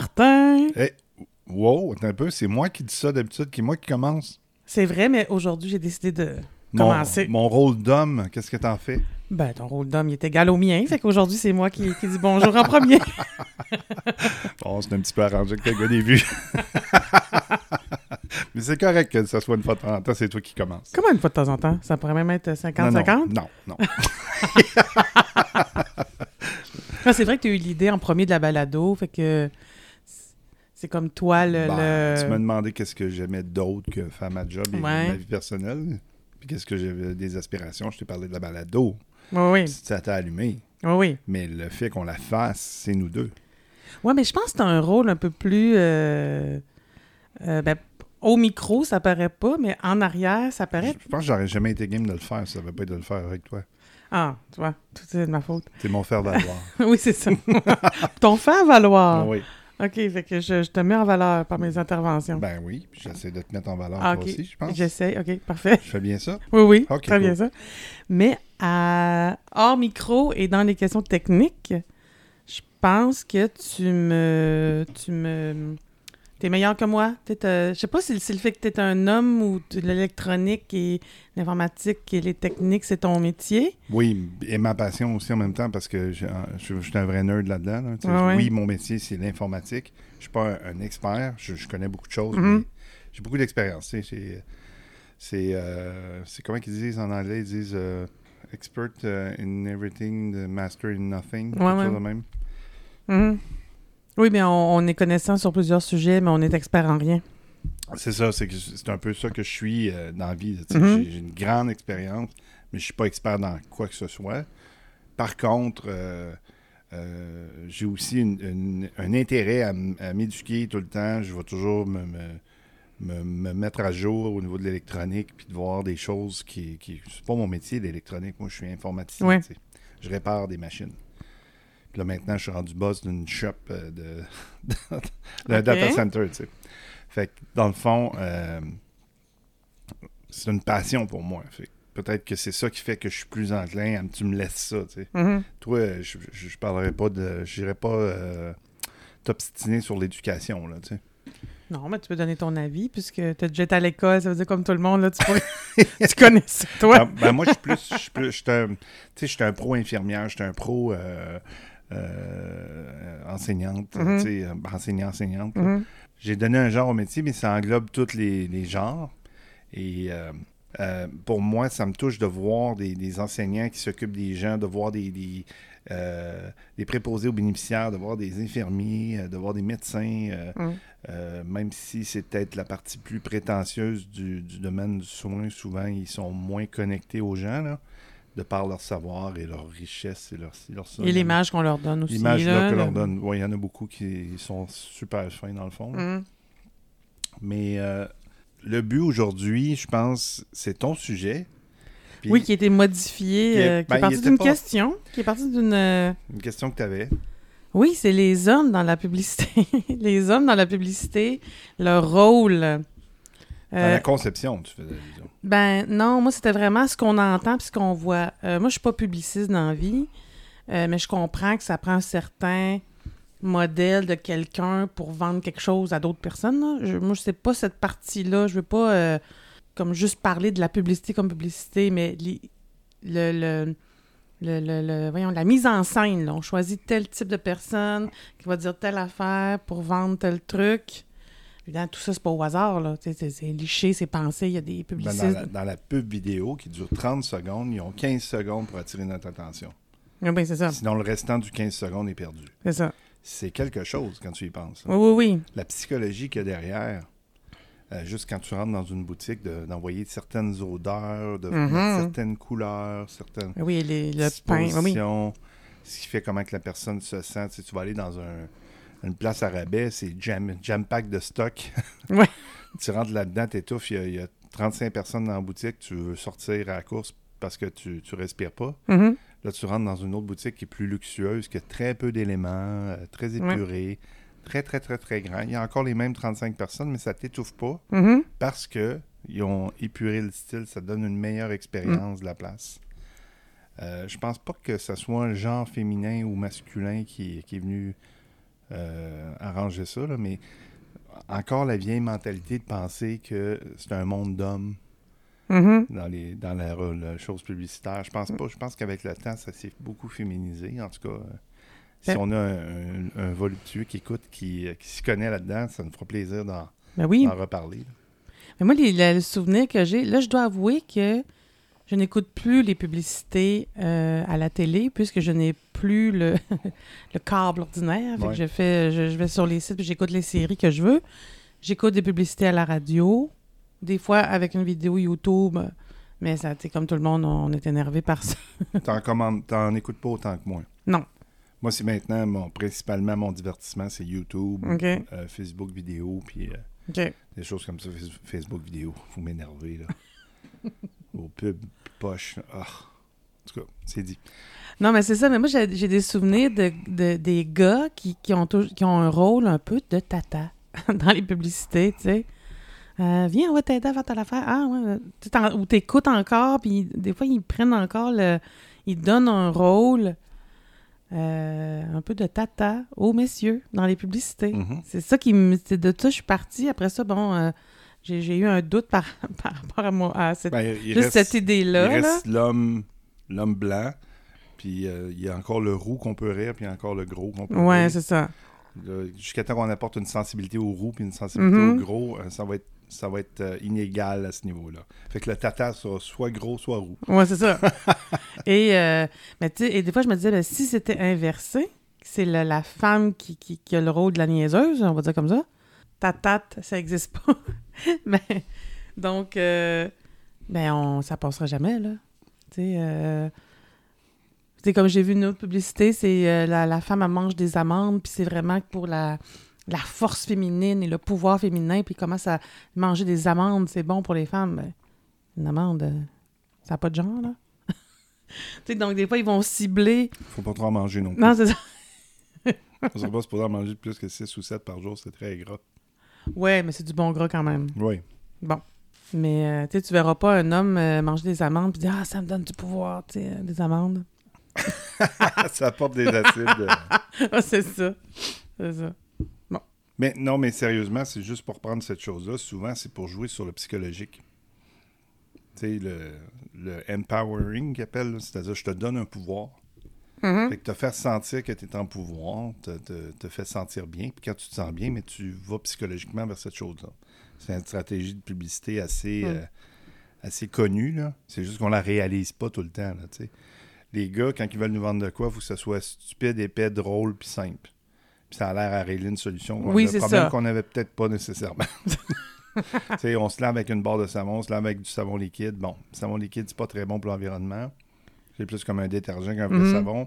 Martin! Eh, wow, attends un peu, c'est moi qui dis ça d'habitude, qui moi qui commence. C'est vrai, mais aujourd'hui, j'ai décidé de Mon, commencer. mon rôle d'homme, qu'est-ce que t'en fais? Ben, ton rôle d'homme, il est égal au mien. Fait qu'aujourd'hui, c'est moi qui, qui dis bonjour en premier. Bon, c'est un petit peu arrangé que gars des vues. Mais c'est correct que ça soit une fois de temps en temps, c'est toi qui commences. Comment une fois de temps en temps? Ça pourrait même être 50-50? Non, non, non. non. Ah, c'est vrai que tu as eu l'idée en premier de la balado. Fait que c'est comme toi le. Ben, le- Tu m'as demandé qu'est-ce que j'aimais d'autre que faire ma job et Ouais. ma vie personnelle. Puis qu'est-ce que j'avais des aspirations. Je t'ai parlé de la balado. Oui, oui. Ça t'a allumé. Oui, oui. Mais le fait qu'on la fasse, c'est nous deux. Ouais, mais je pense que tu as un rôle un peu plus. euh, euh, ben, au micro, ça paraît pas, mais en arrière, ça paraît. je pense que j'aurais jamais été game de le faire. Ça ne va pas être de le faire avec toi. Ah, tu vois, tout c'est de ma faute. C'est mon faire valoir. oui, c'est ça. Ton faire valoir. Oui. OK, fait que je, je te mets en valeur par mes interventions. Ben oui, j'essaie de te mettre en valeur Ah, toi aussi, je pense. J'essaie, OK, parfait. Je fais bien ça? Oui, oui, très bien ça. Mais à, hors micro et dans les questions techniques, je pense que tu me... Tu me T'es meilleur que moi. Euh, je sais pas si c'est le fait que t'es un homme ou l'électronique et l'informatique et les techniques, c'est ton métier. Oui, et ma passion aussi en même temps parce que je, je- je suis un vrai nerd là-dedans. là. Ouais. Oui, mon métier, c'est l'informatique. Je suis pas un, un expert. Je, je connais beaucoup de choses, Mhm. mais j'ai beaucoup d'expérience. C'est, euh, c'est comment qu'ils disent en anglais? Ils disent euh, expert euh, in everything, the master in nothing. quelque Ouais, chose de même. Mhm. Oui, mais on, on est connaissant sur plusieurs sujets, mais on est expert en rien. C'est ça, c'est, que c'est un peu ça que je suis euh, dans la vie. Mhm. J'ai, j'ai une grande expérience, mais je suis pas expert dans quoi que ce soit. Par contre, euh, euh, j'ai aussi une- une- un intérêt à, à m'éduquer tout le temps. Je vais toujours me, me- me- me mettre à jour au niveau de l'électronique, puis de voir des choses qui... qui c'est pas mon métier, l'électronique. Moi, je suis informaticien. Ouais. Je répare des machines. Puis là, maintenant, je suis rendu boss d'une shop euh, de, d'un data center, tu sais. Fait que, dans le fond, euh, c'est une passion pour moi. Fait peut-être que c'est ça qui fait que je suis plus enclin à tu me laisses ça, tu sais. Mhm. Toi, je, je, je parlerai pas de. Je n'irai pas euh, t'obstiner sur l'éducation, là, tu sais. Non, mais tu peux donner ton avis, puisque tu as déjà été à l'école, ça veut dire comme tout le monde, là, tu, pourrais- tu connais ça, toi. Ben, ben, moi, je suis plus. Je suis un- un pro infirmière, j'étais un pro euh, enseignante, Mhm. tu sais, euh, enseignant, enseignante. Mhm. J'ai donné un genre au métier, mais ça englobe tous les, les genres. Et euh, euh, pour moi, ça me touche de voir des, des enseignants qui s'occupent des gens, de voir des, des, euh, des préposés aux bénéficiaires, de voir des infirmiers, euh, de voir des médecins, euh, euh, même si c'est peut-être la partie plus prétentieuse du, du domaine du soin, souvent ils sont moins connectés aux gens, là, de par leur savoir et leur richesse et leur, leur Et l'image qu'on leur donne aussi. L'image le- leur donne. Ouais, il y en a beaucoup qui sont super fins dans le fond. Mhm. Mais euh, le but aujourd'hui, je pense, c'est ton sujet. Puis, Oui, qui a été modifié, Qui est- euh, qui ben, est il parti d'une pas- question, qui est parti d'une... euh, Une question que tu avais. Oui, c'est les hommes dans la publicité. les hommes dans la publicité, leur rôle. Dans Euh, la conception, tu faisais. Ben non, moi c'était vraiment ce qu'on entend puis ce qu'on voit. Euh, moi je suis pas publiciste dans la vie, euh, mais je comprends que ça prend un certain modèle de quelqu'un pour vendre quelque chose à d'autres personnes. Je, moi je sais pas cette partie-là. Je veux pas euh, comme juste parler de la publicité comme publicité, mais le, le, le, le- voyons, la mise en scène. On choisit tel type de personne qui va dire telle affaire pour vendre tel truc. Évidemment, tout ça, c'est pas au hasard. là. C'est liché, c'est pensé. Il y a des Ben, publicistes. dans, la, dans la pub vidéo qui dure 30 secondes, ils ont 15 secondes pour attirer notre attention. Oui, ben, c'est ça. Sinon, le restant du 15 secondes est perdu. C'est ça. C'est quelque chose quand tu y penses. Oui, oui, oui. La psychologie qu'il y a derrière, euh, juste quand tu rentres dans une boutique, de- d'envoyer certaines odeurs, de mettre certaines couleurs, certaines Oui, les, le pain. Oui, ce qui fait comment que la personne se sent. Tu, sais, tu vas aller dans un- une place à rabais, c'est jam, jam pack de stock. Ouais. tu rentres là-dedans, t'étouffes, il y, a- il y a 35 personnes dans la boutique, tu veux sortir à la course parce que tu, tu respires pas. Mhm. Là, tu rentres dans une autre boutique qui est plus luxueuse, qui a très peu d'éléments, euh, très épuré, très, très, très, très grand. Il y a encore les mêmes 35 personnes, mais ça t'étouffe pas Mhm. parce que ils ont épuré le style. Ça donne une meilleure expérience de la place. Euh, je pense pas que ce soit un genre féminin ou masculin qui, qui est venu euh, arranger ça, là, mais encore la vieille mentalité de penser que c'est un monde d'hommes Mhm. dans, les, dans la, la chose publicitaire. Je pense pas. Je pense qu'avec le temps, ça s'est beaucoup féminisé. En tout cas, euh, si Ben- on a un, un- un voluptueux qui écoute, qui, euh, qui s'y connaît là-dedans, ça nous fera plaisir d'en Ben oui. reparler. là. Mais moi, les, le, le souvenir que j'ai, là, je dois avouer que je n'écoute plus les publicités euh, à la télé puisque je n'ai plus le, le câble ordinaire. Fait que Ouais. je, fais, je, je vais sur les sites et j'écoute les séries que je veux. J'écoute des publicités à la radio, des fois avec une vidéo YouTube. Mais ça, comme tout le monde, on est énervé par ça. T'en commandes, t'en écoutes pas autant que moi. Non. Moi, c'est maintenant, mon, principalement, mon divertissement, c'est YouTube, euh, Facebook vidéo, puis euh, des choses comme ça, Face- Facebook vidéo. Faut m'énerver, là. Au pub, poche. Ah. En tout cas, c'est dit. Non, mais c'est ça. Mais moi, j'ai des souvenirs de, de- des gars qui, qui, ont qui ont un rôle un peu de tata dans les publicités, tu sais. Euh, viens, on va t'aider à faire telle affaire. Ah, ouais. Ou t'écoutes encore, puis des fois, ils prennent encore le. Ils donnent un rôle euh, un peu de tata aux messieurs dans les publicités. Mhm. C'est ça qui me. C'est de ça, je suis partie. Après ça, bon, euh, j'ai eu un doute par, par rapport à, moi, à cette, Ben, juste reste- cette idée-là. Il là. reste l'homme blanc, puis euh, il y a encore le roux qu'on peut rire, puis il y a encore le gros qu'on peut Ouais, rire. c'est ça. Jusqu'à temps qu'on apporte une sensibilité au roux puis une sensibilité Mhm. au gros, euh, ça va être, ça va être euh, inégal à ce niveau-là. Fait que le tata sera soit gros, soit roux. Ouais, c'est ça. et, euh, mais et des fois, je me disais, ben, si c'était inversé, c'est la femme qui, qui, qui a le rôle de la niaiseuse, on va dire comme ça, ta tate, ça existe pas. mais, donc, euh, ben, on, ça passera jamais, là. Tu sais, euh, comme j'ai vu une autre publicité, c'est euh, la, la femme, elle mange des amandes, puis c'est vraiment pour la, la force féminine et le pouvoir féminin, puis comment ça manger des amandes, c'est bon pour les femmes. Ben, une amande, euh, ça n'a pas de genre, là. tu sais, donc des fois, ils vont cibler. Faut pas trop en manger non plus. Non, c'est ça. On serait pas supposé en manger plus que 6 ou 7 par jour, c'est très gras. Ouais, mais c'est du bon gras quand même. Oui. Bon. Mais euh, tu tu verras pas un homme euh, manger des amandes puis dire Ah, ça me donne du pouvoir, tu sais, euh, des amandes. ça apporte des acides. ah, c'est ça. C'est ça. Mais non, mais sérieusement, c'est juste pour prendre cette chose-là. Souvent, c'est pour jouer sur le psychologique. Tu sais, le, le empowering qu'ils appellent, là, c'est-à-dire je te donne un pouvoir. Mhm. Fait que te faire sentir que tu es en pouvoir, te, te, te fait sentir bien. Puis quand tu te sens bien, mais tu vas psychologiquement vers cette chose-là. C'est une stratégie de publicité assez, Mm. euh, assez connue. là. C'est juste qu'on la réalise pas tout le temps. Là. Les gars, quand ils veulent nous vendre de quoi, il faut que ce soit stupide, épais, drôle, puis simple. Puis ça a l'air à régler une solution. Oui, Le c'est problème ça. qu'on n'avait peut-être pas nécessairement. On se lave avec une barre de savon, on se lave avec du savon liquide. Bon, le savon liquide, c'est pas très bon pour l'environnement. C'est plus comme un détergent qu'un vrai Mhm. savon.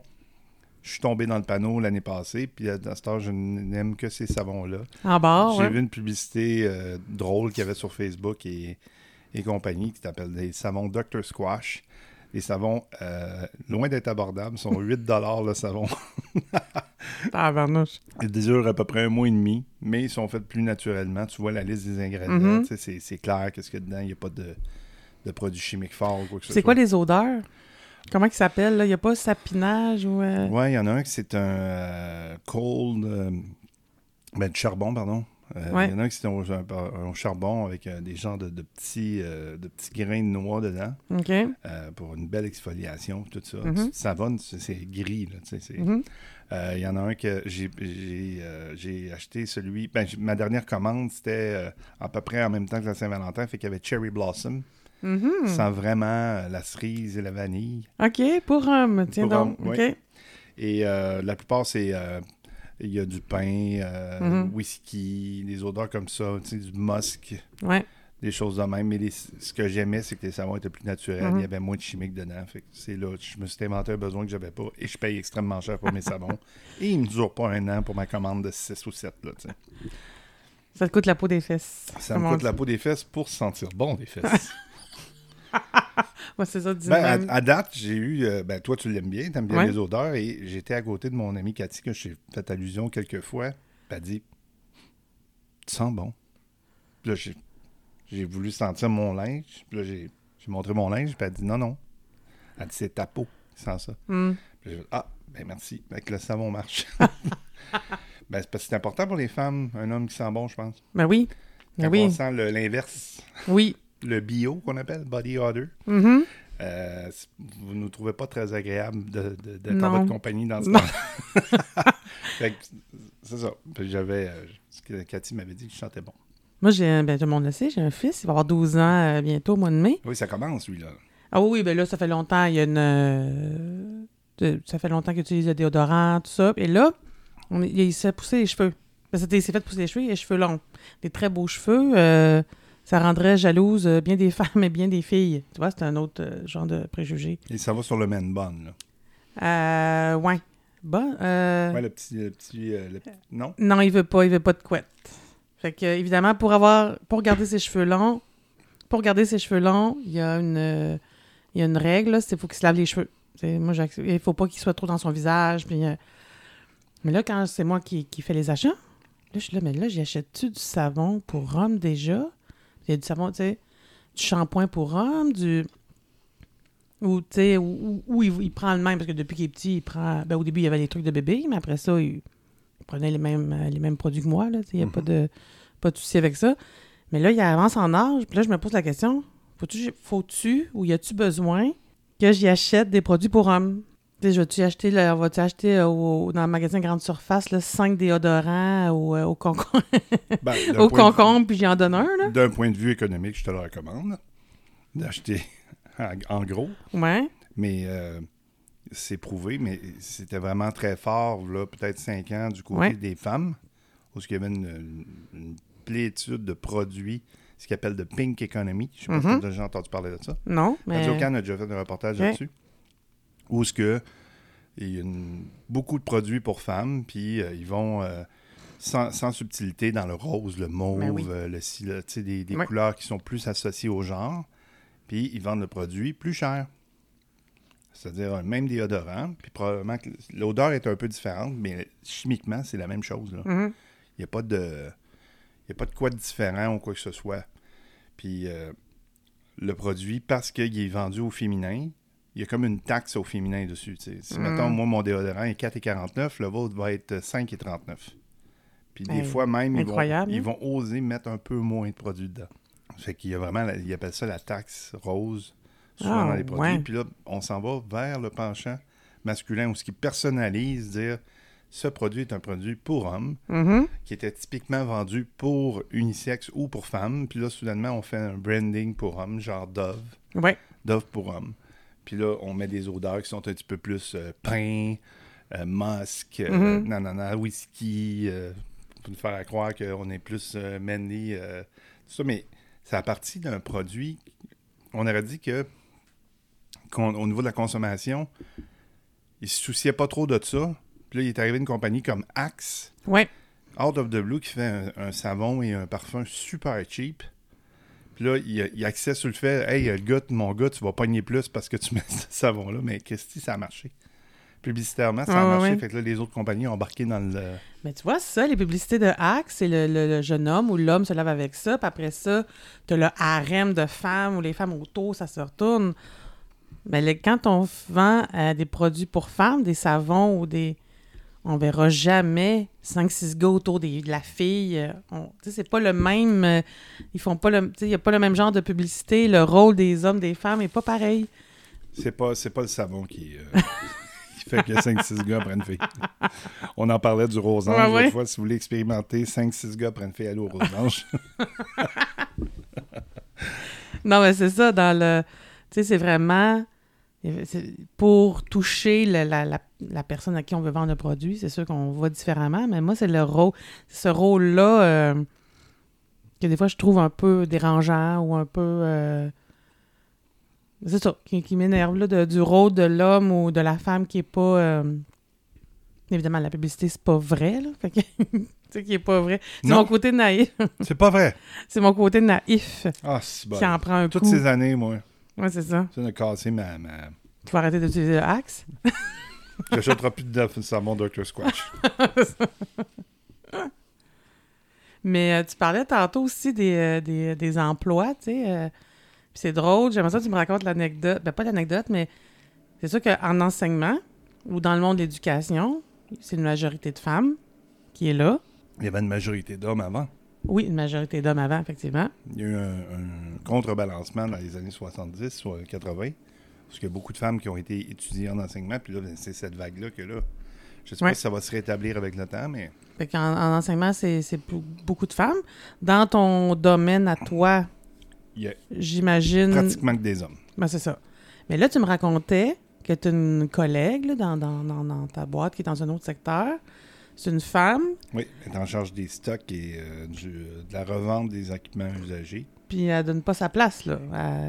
Je suis tombé dans le panneau l'année passée, puis à à cette heure, je n'aime que ces savons-là. En bas, J'ai ouais. vu une publicité euh, drôle qu'il y avait sur Facebook et, et compagnie qui t'appelle des savons Dr. Squash. Les savons, euh, loin d'être abordables, sont 8 le savon. Tabarnouche. Ils durent à peu près un mois et demi, mais ils sont faits plus naturellement. Tu vois la liste des ingrédients, Mhm. c'est, c'est clair qu'est-ce qu'il y a dedans. Il n'y a pas de, de produits chimiques forts ou quoi que ce C'est soit. quoi les odeurs? Comment il s'appelle, là? Il n'y a pas sapinage ou... euh, Ouais, il y en a un qui c'est un euh, cold. euh, ben, du charbon, pardon. Euh, Il Ouais. y en a un qui c'est un, un- un charbon avec des genres de, de petits, de petits grains de noix dedans OK. pour une belle exfoliation, tout ça. Tu savonnes, c'est, gris. Là, tu sais, c'est- Mhm. Euh, Il y en a un que j'ai, j'ai, euh, acheté celui. Ben, ma dernière commande, c'était euh, à peu près en même temps que la Saint-Valentin. Fait qu'il y avait Cherry Blossom. Mhm. Sans vraiment euh, la cerise et la vanille. OK, pour homme. Tiens Pour donc. homme. Et euh, la plupart, c'est. euh, il y a du pain, euh, Mhm. whisky, des odeurs comme ça, du musc, Ouais. des choses de même. Mais les- ce que j'aimais, c'est que les savons étaient plus naturels. Mhm. Il y avait moins de chimiques dedans. C'est là, je me suis inventé un besoin que j'avais pas. Et je paye extrêmement cher pour mes savons. Et ils ne durent pas un an pour ma commande de 6 ou 7. Là, tu sais. Ça te coûte la peau des fesses. Ça me coûte dit. la peau des fesses pour se sentir bon des fesses. Ouais, c'est ça, dis Ben, à, à date, j'ai eu. euh, ben, toi, tu l'aimes bien, t'aimes bien Ouais. les odeurs. Et j'étais à côté de mon amie Cathy, que j'ai fait allusion quelques fois. Elle a dit Tu sens bon. Puis là, j'ai, j'ai voulu sentir mon linge. Puis là, j'ai, j'ai montré mon linge. Puis elle a dit Non, non. Elle dit C'est ta peau qui sent ça. Hmm. Puis j'ai dit Ah, ben merci. Avec le savon marche. Ben, c'est parce que c'est important pour les femmes, un homme qui sent bon, je pense. Ben oui. Ben Quand oui. on sent l'inverse, Oui. Le bio qu'on appelle, body odor, Mhm. euh, vous ne nous trouvez pas très agréable d'être en votre compagnie dans ce Non. temps. Fait que c'est ça. J'avais... euh, ce que Cathy m'avait dit que je chantais bon. Moi, j'ai ben, tout le monde le sait, j'ai un fils, il va avoir 12 ans euh, bientôt au mois de mai. Oui, ça commence, lui, là. Ah oui, ben là, ça fait longtemps, il y a une... euh, ça fait longtemps qu'il utilise le déodorant, tout ça. Et là, on il s'est poussé les cheveux. Ben, il s'est fait pousser les cheveux, il a les cheveux longs. Des très beaux cheveux. Ça rendrait jalouse euh, bien des femmes et bien des filles. Tu vois, c'est un autre euh, genre de préjugé. Et ça va sur le man bun, là. Euh, ouais. Bon, euh, Ouais, le petit... Le petit, euh, le petit- Non? Non, il veut pas, il veut pas de couette. Fait que évidemment, pour avoir pour garder ses cheveux longs, pour garder ses cheveux longs, il y a une il y a une règle, là, c'est faut qu'il se lave les cheveux. Moi, il faut pas qu'il soit trop dans son visage. Puis, euh, Mais là, quand c'est moi qui, qui fais les achats, là, je suis là, mais là, j'achète-tu du savon pour homme déjà? Il y a du savon, tu sais, du shampoing pour homme, du. Ou, tu sais, ou il, il prend le même, parce que depuis qu'il est petit, il prend. Ben, au début, il y avait les trucs de bébé, mais après ça, il, il prenait les mêmes, euh, les mêmes produits que moi, là. tu sais, Il n'y a pas, de, pas de souci avec ça. Mais là, il avance en âge, puis là, je me pose la question faut-tu, faut-tu ou y a-tu besoin que j'y achète des produits pour hommes? Acheter, là, vas-tu acheter euh, au- dans le magasin Grande Surface, là, 5 déodorants au, euh, au, concombre, Ben, au de- concombre, puis j'en donne un, D'un point de vue économique, je te le recommande d'acheter en, gros. Ouais. Mais euh, c'est prouvé, mais c'était vraiment très fort, là, peut-être cinq ans, du côté Ouais. des femmes, où il y avait une, une plétude de produits, ce qu'ils appellent de pink economy. Je sais pas si tu as déjà entendu parler de ça. Non, mais. Radio Can a déjà fait un reportage Ouais. là-dessus. Où ce que il y a une- beaucoup de produits pour femmes, puis euh, ils vont euh, sans, sans subtilité dans le rose, le mauve, Ben oui. euh, le le- des, couleurs qui sont plus associées au genre, puis ils vendent le produit plus cher. C'est-à-dire même déodorant, puis probablement que l'odeur est un peu différente, mais chimiquement, c'est la même chose. Mhm. Il n'y a pas de. Il y a pas de quoi de différent ou quoi que ce soit. Puis euh, le produit, parce qu'il est vendu au féminin, il y a comme une taxe au féminin dessus. Si, Mm. mettons, moi, mon déodorant est 4,49, le vôtre va être 5,39. Puis des Hey, fois, même, ils vont, ils hein? vont oser mettre un peu moins de produits dedans. Fait qu'il y a vraiment, la- ils appellent ça la taxe rose, souvent Ah, dans les produits. ouais. Puis là, on s'en va vers le penchant masculin, où ce qui personnalise, dire ce produit est un produit pour homme Mhm. qui était typiquement vendu pour unisexe ou pour femmes. Puis là, soudainement, on fait un branding pour hommes, genre Dove, Ouais. Dove pour hommes. Puis là, on met des odeurs qui sont un petit peu plus euh, pain, euh, musc, euh, Mhm. nanana, whisky, pour nous faire croire qu'on est plus euh, tout ça. Mais c'est à partir d'un produit, on aurait dit que, au niveau de la consommation, ils se souciaient pas trop de ça. Puis là, il est arrivé une compagnie comme Axe, Ouais. Out of the Blue qui fait un, un savon et un parfum super cheap. Puis là, il, il accède sur le fait Hey, le gars, mon gars, tu vas pogner plus parce que tu mets ce savon-là. Mais Christy, ça a marché? Publicitairement, ça a Ah, ouais, marché. ouais. Fait que là, les autres compagnies ont embarqué dans le. Mais tu vois, ça, les publicités de Axe, c'est le, le- le jeune homme ou l'homme se lave avec ça, puis après ça, t'as le harem de femmes ou les femmes autour, ça se retourne. Mais le- quand on vend euh, des produits pour femmes, des savons ou des. On verra jamais 5-6 gars autour des- de la fille. euh, c'est pas le même. euh, ils font pas le. Il y a pas le même genre de publicité. Le rôle des hommes, des femmes est pas pareil. C'est pas, c'est pas le savon qui, euh, qui fait que 5-6 gars prennent fille. On en parlait du rosange Ouais, ouais. fois. Si vous voulez expérimenter, 5-6 gars prennent fille, allez au rosange. Non, mais c'est ça, dans le. Tu sais, c'est vraiment. Pour toucher la, la- la personne à qui on veut vendre le produit, c'est sûr qu'on voit différemment, mais moi, c'est le rôle. Ce rôle-là euh, que des fois je trouve un peu dérangeant ou un peu. euh, c'est ça, qui, qui m'énerve, là, de- du rôle de l'homme ou de la femme qui est pas. euh, Évidemment, la publicité, c'est pas vrai, là. Fait que. tu sais, qui est pas vrai. C'est mon côté naïf. c'est pas vrai. C'est mon côté naïf Ah, c'est bon. qui en prend un Toutes coup. ces années, moi, Ouais, c'est ça. ça a cassé ma. ma... Tu vas arrêter d'utiliser le axe? J'achèterai plus de savon Dr. Squash. Mais euh, tu parlais tantôt aussi des, euh, des, des emplois, tu sais. euh, c'est drôle, j'aimerais ça que tu me racontes l'anecdote. Ben, pas l'anecdote, mais c'est sûr qu'en enseignement ou dans le monde de l'éducation, c'est une majorité de femmes qui est là. Il y avait une majorité d'hommes avant. Oui, une majorité d'hommes avant, effectivement. Il y a eu un, un contrebalancement dans les années 70, soit 80, parce qu'il y a beaucoup de femmes qui ont été étudiées en enseignement, puis là, ben, c'est cette vague-là que là, je sais Ouais. pas si ça va se rétablir avec le temps, mais Fait en enseignement, c'est beaucoup de femmes. Dans ton domaine à toi, j'imagine. pratiquement que des hommes. Ben, c'est ça. Mais là, tu me racontais que tu as une collègue là, dans, dans, dans, dans ta boîte qui est dans un autre secteur. C'est une femme, Oui, elle est en charge des stocks et euh, du- de la revente des équipements usagés. puis elle donne pas sa place, là.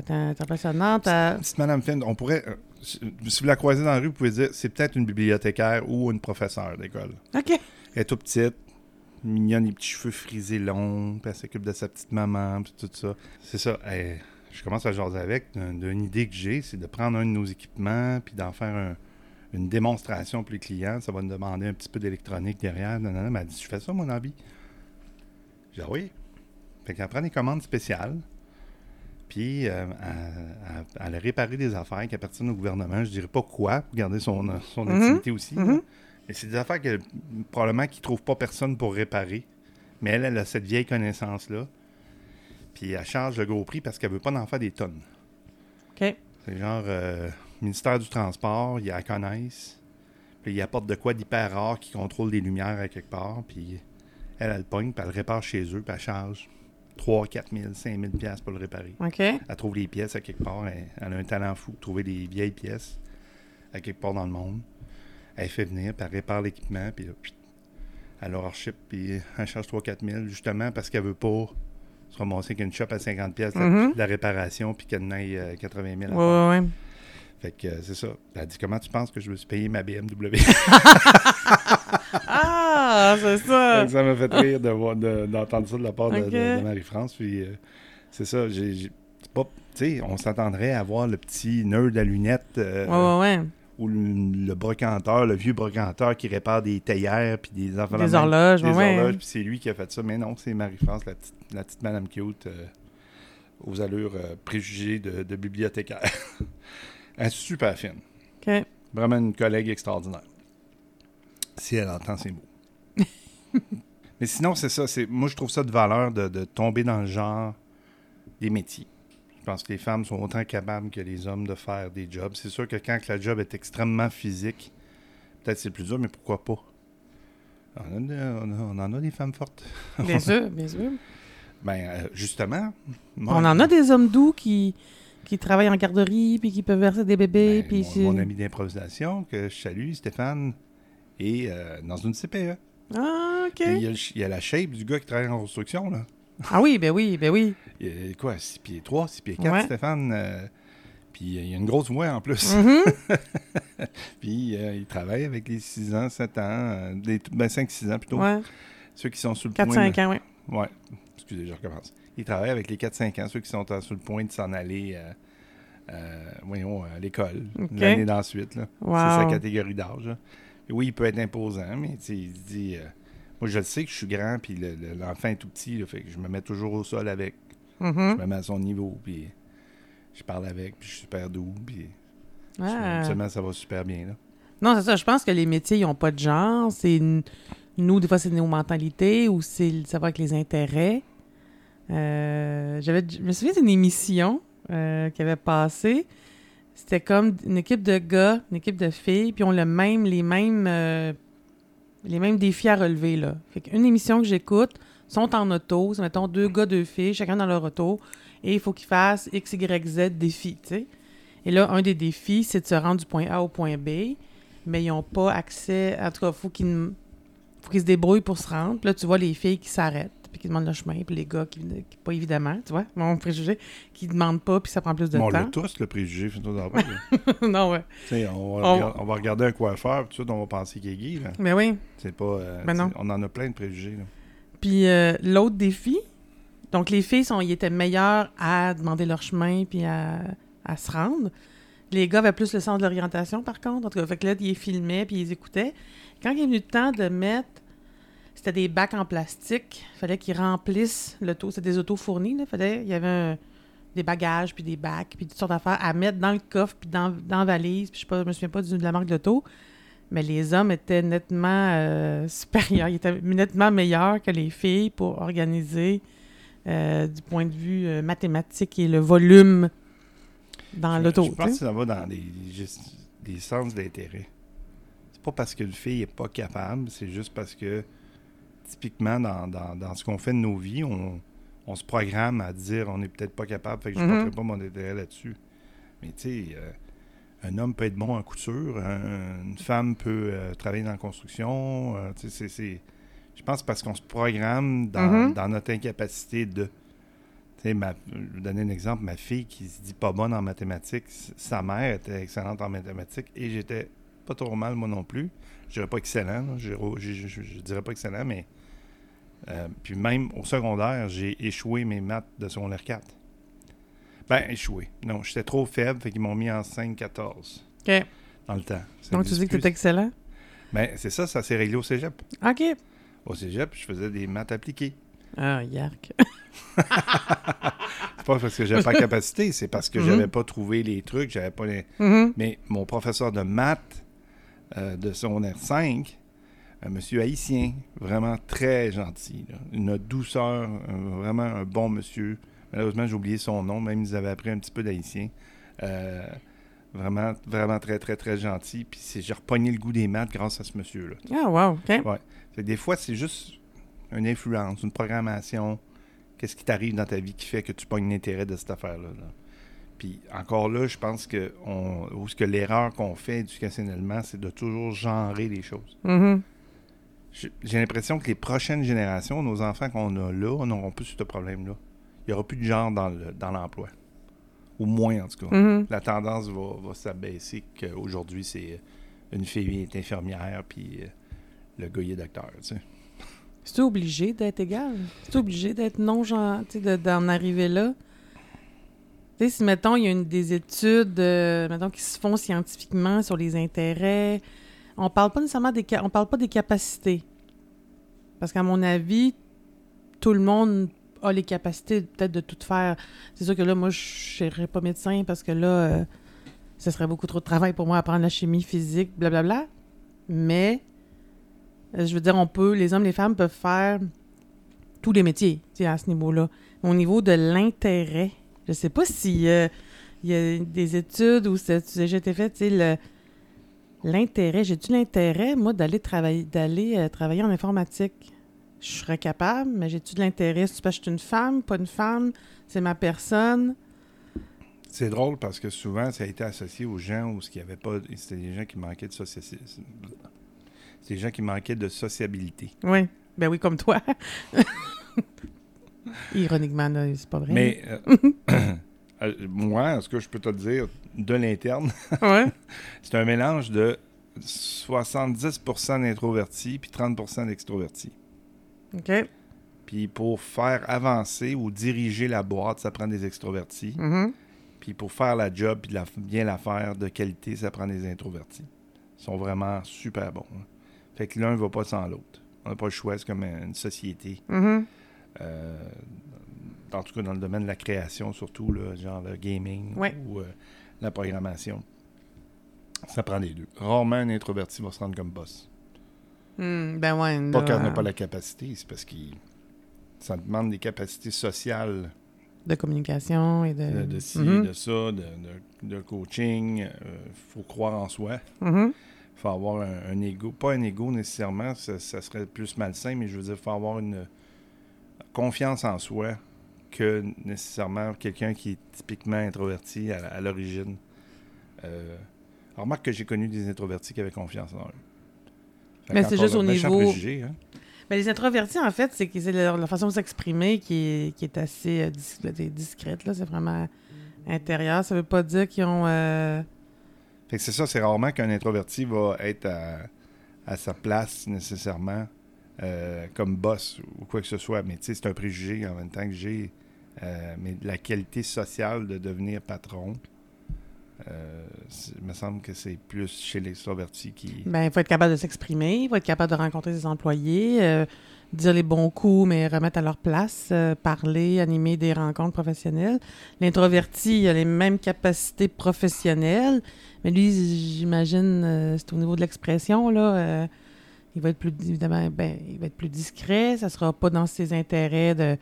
Elle est impressionnante. elle- Petite Madame Finn, on pourrait, euh, si vous la croisez dans la rue, vous pouvez dire c'est peut-être une bibliothécaire ou une professeure d'école. OK. Elle est toute petite, mignonne, les petits cheveux frisés longs, puis elle s'occupe de sa petite maman, puis tout ça. C'est ça. elle- je commence à jaser avec d'un- d'une idée que j'ai, c'est de prendre un de nos équipements, puis d'en faire un- une démonstration pour les clients. Ça va nous demander un petit peu d'électronique derrière. Non, non, non. Mais elle dit, je fais ça, mon envie. J'ai dit, ah oui. Fait qu'elle prend des commandes spéciales. Puis, euh, elle, elle- elle a réparé des affaires qui appartiennent au gouvernement. Je dirais pas quoi, pour garder son, son Mhm. intimité aussi. là. Mhm. Mais c'est des affaires que probablement qu'ils ne trouvent pas personne pour réparer. Mais elle, elle a cette vieille connaissance-là. Puis elle charge le gros prix parce qu'elle veut pas en faire des tonnes. OK. C'est genre euh, ministère du Transport, ils la connaissent. Puis ils apportent de quoi d'hyper rare qui contrôle des lumières à quelque part. Puis elle, elle le pogne, puis elle le répare chez eux, puis elle charge 3 4 000, 5 000 piastres pour le réparer. OK. Elle trouve les pièces à quelque part. Elle, elle a un talent fou de trouver des vieilles pièces à quelque part dans le monde. Elle fait venir, puis elle répare l'équipement, puis là, elle leur ship, puis elle charge 3-4 000, justement parce qu'elle veut pas se ramasser qu'une shop à 50 pièces de Mhm. la réparation, puis qu'elle n'aille euh, 80 000 à Ouais, faire. ouais, ouais. Fait que euh, c'est ça. Elle dit Comment tu penses que je me suis payé ma BMW Ah, c'est ça. Ça m'a fait rire de voir- de- d'entendre ça de la part de, Ok. de- de Marie-France. Puis euh, c'est ça. j'ai pas- on s'attendrait à voir le petit nerd à lunettes euh, Ouais, ouais, ouais. ou le, le brocanteur, le vieux brocanteur qui répare des théières puis des même. horloges, Des horloges, puis c'est lui qui a fait ça. Mais non, c'est Marie-France, la petite, la petite madame cute euh, aux allures préjugées de, de bibliothécaire. Elle est super fine. Vraiment une collègue extraordinaire. Si elle entend ces mots. Mais sinon, c'est ça. c'est Moi, je trouve ça de valeur de, de tomber dans le genre des métiers. Je pense que les femmes sont autant capables que les hommes de faire des jobs. C'est sûr que quand la job est extrêmement physique, peut-être c'est plus dur, mais pourquoi pas? On, a de- on a- on en a des femmes fortes. Bien sûr, bien sûr. Ben, euh, justement. moi, On en a des hommes doux qui, qui travaillent en garderie, puis qui peuvent verser des bébés, ben, puis... mon, mon ami d'improvisation, que je salue, Stéphane, est euh, dans une CPE. Ah, OK. Il y, a, le ch- il y a la shape du gars qui travaille en construction, là. Ah oui, ben oui, ben oui. Il y a quoi, 6 pieds 3, 6 pieds 4, Ouais. Stéphane. euh, puis il y a une grosse voix en plus. Mhm. puis euh, il travaille avec les 6 ans, 7 ans, des, ben 5-6 ans plutôt. Ouais. Ceux qui sont sur le point. 4-5 ans, oui. Ouais, excusez, je recommence. Il travaille avec les 4-5 ans, ceux qui sont sur le point de s'en aller, euh, euh, voyons, à l'école, l'année d'ensuite. Wow. C'est sa catégorie d'âge. oui, il peut être imposant, mais il se dit. euh, moi, je le sais que je suis grand, puis le- le- l'enfant est tout petit, là, fait que je me mets toujours au sol avec. Mhm. Je me mets à son niveau, puis je parle avec, puis je suis super doux, puis Ah. seulement ça va super bien. Là. Non, c'est ça. Je pense que les métiers, ils n'ont pas de genre. C'est nous, des fois, c'est nos mentalités ou c'est ça va avec les intérêts. Euh, j'avais, je me souviens d'une émission euh, qui avait passé. C'était comme une équipe de gars, une équipe de filles, puis on le même, les mêmes, euh, les mêmes défis à relever là. Fait émission que j'écoute sont en auto, c'est mettons deux gars, deux filles, chacun dans leur auto, et il faut qu'ils fassent X, Y, Z défis, tu sais. Et là, un des défis, c'est de se rendre du point A au point B, mais ils n'ont pas accès. En tout cas, faut qu'ils faut qu'ils se débrouillent pour se rendre. Là, tu vois les filles qui s'arrêtent, puis qui demandent le chemin, puis les gars qui, qui pas évidemment, tu vois, mon préjugé, qui demandent pas, puis ça prend plus de Bon, on l'a temps. tous, le préjugé, là. non, ouais. On, va On- regarder- on va regarder un coiffeur, puis tout on va penser qu'il est gay. Là. Mais oui. C'est pas. euh, Ben non. On en a plein de préjugés. Là. Puis euh, l'autre défi, donc les filles, sont, ils étaient meilleures à demander leur chemin puis à, à se rendre. Les gars avaient plus le sens de l'orientation, par contre. En tout cas, fait que là, ils filmaient puis ils écoutaient. Quand il est venu le temps de mettre, c'était des bacs en plastique. Il fallait qu'ils remplissent l'auto. C'était des autos fournies, là. Fallait, il y avait un- des bagages puis des bacs puis toutes sortes d'affaires à mettre dans le coffre puis dans, dans la valise. Puis je je me souviens pas du- de la marque d'auto. Mais les hommes étaient nettement euh, supérieurs, ils étaient nettement meilleurs que les filles pour organiser euh, du point de vue euh, mathématique et le volume dans l'auto. Je pense que ça va dans des, des sens d'intérêt. C'est pas parce qu'une fille est pas capable, c'est juste parce que, typiquement, dans, dans- dans ce qu'on fait de nos vies, on, on se programme à dire on n'est peut-être pas capable, fait que je ne porterai pas mon intérêt là-dessus. Mais tu sais, euh, un homme peut être bon en couture, un- une femme peut euh, travailler dans la construction. euh, tu sais, c'est- Je pense parce qu'on se programme dans, Mhm. dans notre incapacité de. Tu sais, ma- je vais vous donner un exemple. Ma fille qui se dit pas bonne en mathématiques, sa mère était excellente en mathématiques et j'étais pas trop mal moi non plus. Je dirais pas excellent, là. je, je, je- je- je dirais pas excellent, mais euh, puis même au secondaire, j'ai échoué mes maths de secondaire 4. Ben, échoué. Non, j'étais trop faible, fait qu'ils m'ont mis en 5-14 OK. dans le temps. Ça Donc, tu dis que tu c'est excellent? Ben, c'est ça, ça s'est réglé au cégep. OK. Au cégep, je faisais des maths appliquées. Ah, yark. C'est pas parce que j'avais pas la capacité, c'est parce que Mhm. j'avais pas trouvé les trucs, j'avais pas les... Mhm. Mais mon professeur de maths euh, de secondaire 5, un monsieur haïtien, vraiment très gentil, là. une douceur, un- vraiment un bon monsieur. Malheureusement, j'ai oublié son nom, même ils avaient appris un petit peu d'haïtien. Euh, vraiment, vraiment très, très, très gentil. Puis c'est- j'ai repogné le goût des maths grâce à ce monsieur-là. Ah, wow. OK. Fait que des fois, c'est juste une influence, une programmation. Qu'est-ce qui t'arrive dans ta vie qui fait que tu pognes l'intérêt de cette affaire-là? là? Puis encore là, je pense que, on, ou ce que l'erreur qu'on fait éducationnellement, c'est de toujours genrer les choses. Mhm. J'ai j'ai l'impression que les prochaines générations, nos enfants qu'on a là, n'auront plus ce problème-là. Il n'y aura plus de genre dans le- dans l'emploi. Au moins, en tout cas. Mhm. La tendance va, va s'abaisser qu'aujourd'hui, c'est euh, une fille est infirmière, puis euh, le gars, il est docteur, tu sais. C'est obligé d'être égal. C'est obligé d'être non genre, tu sais, d'en arriver là. Tu sais, si mettons il y a une, des études, euh, mettons qui se font scientifiquement sur les intérêts, on parle pas nécessairement des, on parle pas des capacités, parce qu'à mon avis, tout le monde a les capacités peut-être de tout faire. C'est sûr que là, moi, je serais pas médecin parce que là, euh, ce serait beaucoup trop de travail pour moi apprendre la chimie, physique, blablabla. Mais euh, je veux dire, on peut, les hommes, les femmes peuvent faire tous les métiers, à ce niveau-là. Au niveau de l'intérêt, je sais pas si euh, il y a des études où ça a été fait, tu sais, l'intérêt. J'ai-tu l'intérêt, moi, d'aller travailler, d'aller euh, travailler en informatique? Je serais capable, mais j'ai-tu de l'intérêt? C'est parce que je suis une femme, pas une femme? C'est ma personne? C'est drôle parce que souvent, ça a été associé aux gens où ce qu'il avait pas. C'était des gens qui manquaient de sociabilité. C'est des gens qui manquaient de sociabilité. Oui. Ben oui, comme toi. Ironiquement, c'est pas vrai. Mais euh, euh, moi, ce que je peux te dire de l'interne, Ouais. c'est un mélange de 70% d'introvertis puis 30% d'extrovertis. OK. Puis pour faire avancer ou diriger la boîte, ça prend des extrovertis. Mhm. Puis pour faire la job puis la- bien la faire de qualité, ça prend des introvertis. Ils sont vraiment super bons. hein. Fait que l'un ne va pas sans l'autre. On n'a pas le choix, c'est comme une société. Mhm. Euh, en tout cas, dans le domaine de la création, surtout, là, genre le gaming Ouais. ou euh, la programmation. Ça prend les deux. Rarement un introverti va se rendre comme boss. Hmm, ben ouais. Pas qu'il n'a pas la capacité, c'est parce qu'il ça demande des capacités sociales De communication et de... de, de ci, Mhm. de ça, de, de- de coaching. Il faut croire en soi. Mhm. Il faut avoir un, un ego. Pas un ego nécessairement, ça, ça serait plus malsain, mais je veux dire, il faut avoir une confiance en soi que nécessairement quelqu'un qui est typiquement introverti à, à l'origine. Euh, remarque que j'ai connu des introvertis qui avaient confiance en eux. Fait Mais qu'encore c'est juste au niveau- préjugé, hein. Ben, les introvertis, en fait, c'est que c'est leur, leur façon de s'exprimer qui est, qui est assez euh, dis- là, discrète. Là. C'est vraiment intérieur. Ça veut pas dire qu'ils ont... euh, Fait que c'est ça, c'est rarement qu'un introverti va être à, à sa place nécessairement euh, comme boss ou quoi que ce soit. Mais tu sais, c'est un préjugé en même temps que j'ai. Euh, mais la qualité sociale de devenir patron, euh, il me semble que c'est plus chez l'extroverti qui. Ben, il faut être capable de s'exprimer, il faut être capable de rencontrer ses employés, euh, dire les bons coups, mais remettre à leur place, parler, animer des rencontres professionnelles. L'introverti a les mêmes capacités professionnelles, mais lui, j'imagine, c'est au niveau de l'expression, là. il va être plus, évidemment, ben, il va être plus discret. Ça sera pas dans ses intérêts de,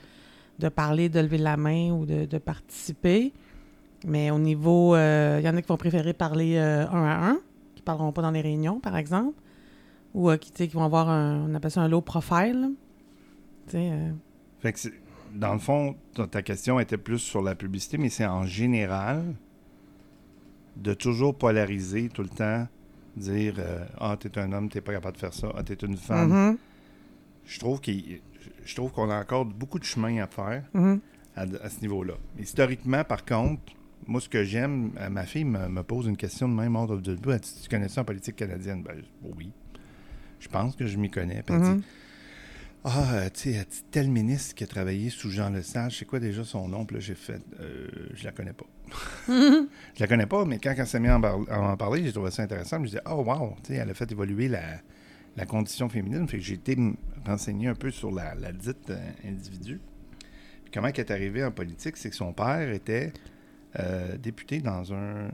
de parler, de lever la main ou de, de participer. Mais au niveau, euh, il y en a qui vont préférer parler euh, un à un, qui parleront pas dans les réunions, par exemple, ou euh, qui, qui vont avoir un, on appelle ça un low profile. euh, Fait que dans le fond, ta, question était plus sur la publicité, mais c'est en général de toujours polariser tout le temps, dire Ah, t'es un homme, t'es pas capable de faire ça, ah, t'es une femme. mhm, Je trouve qu'il- je trouve qu'on a encore beaucoup de chemin à faire mhm. à, à ce niveau-là. Historiquement, par contre, moi, ce que j'aime, euh, ma fille me, me pose une question de même ordre de début. Elle dit Tu connais ça en politique canadienne? Ben, oui. Je pense que je m'y connais. Puis elle dit Mhm. Ah, euh, tu sais, tel ministre qui a travaillé sous Jean Lesage, c'est quoi déjà son nom? Puis là, j'ai fait Euh, Je la connais pas. je la connais pas, mais quand elle s'est mise à en, par- à en parler, j'ai trouvé ça intéressant. Je me disais Oh, wow, tu sais, elle a fait évoluer la, la condition féminine. Fait que j'ai été me renseigner un peu sur la, la dite euh, individu. Puis comment elle est arrivée en politique, c'est que son père était euh, député dans une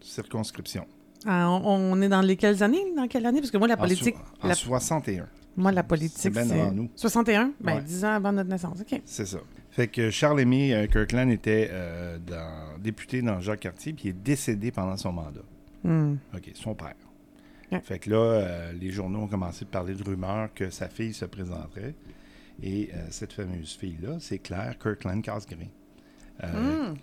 circonscription. Ah, on, on est dans les quelles années? Dans quelle année? Parce que moi, la En politique, so- En, la- 61. moi, la politique, c'est... avant nous. 61? Ben, Ouais. 10 ans avant notre naissance. OK. C'est ça. Fait que Charles-Aimé euh, Kirkland était euh, dans- député dans Jacques-Cartier, puis il est décédé pendant son mandat. Hmm. OK, son père. Fait que là, euh, les journaux ont commencé à parler de rumeurs que sa fille se présenterait. Et euh, cette fameuse fille-là, c'est Claire Kirkland Casgrain. Euh, Hmm.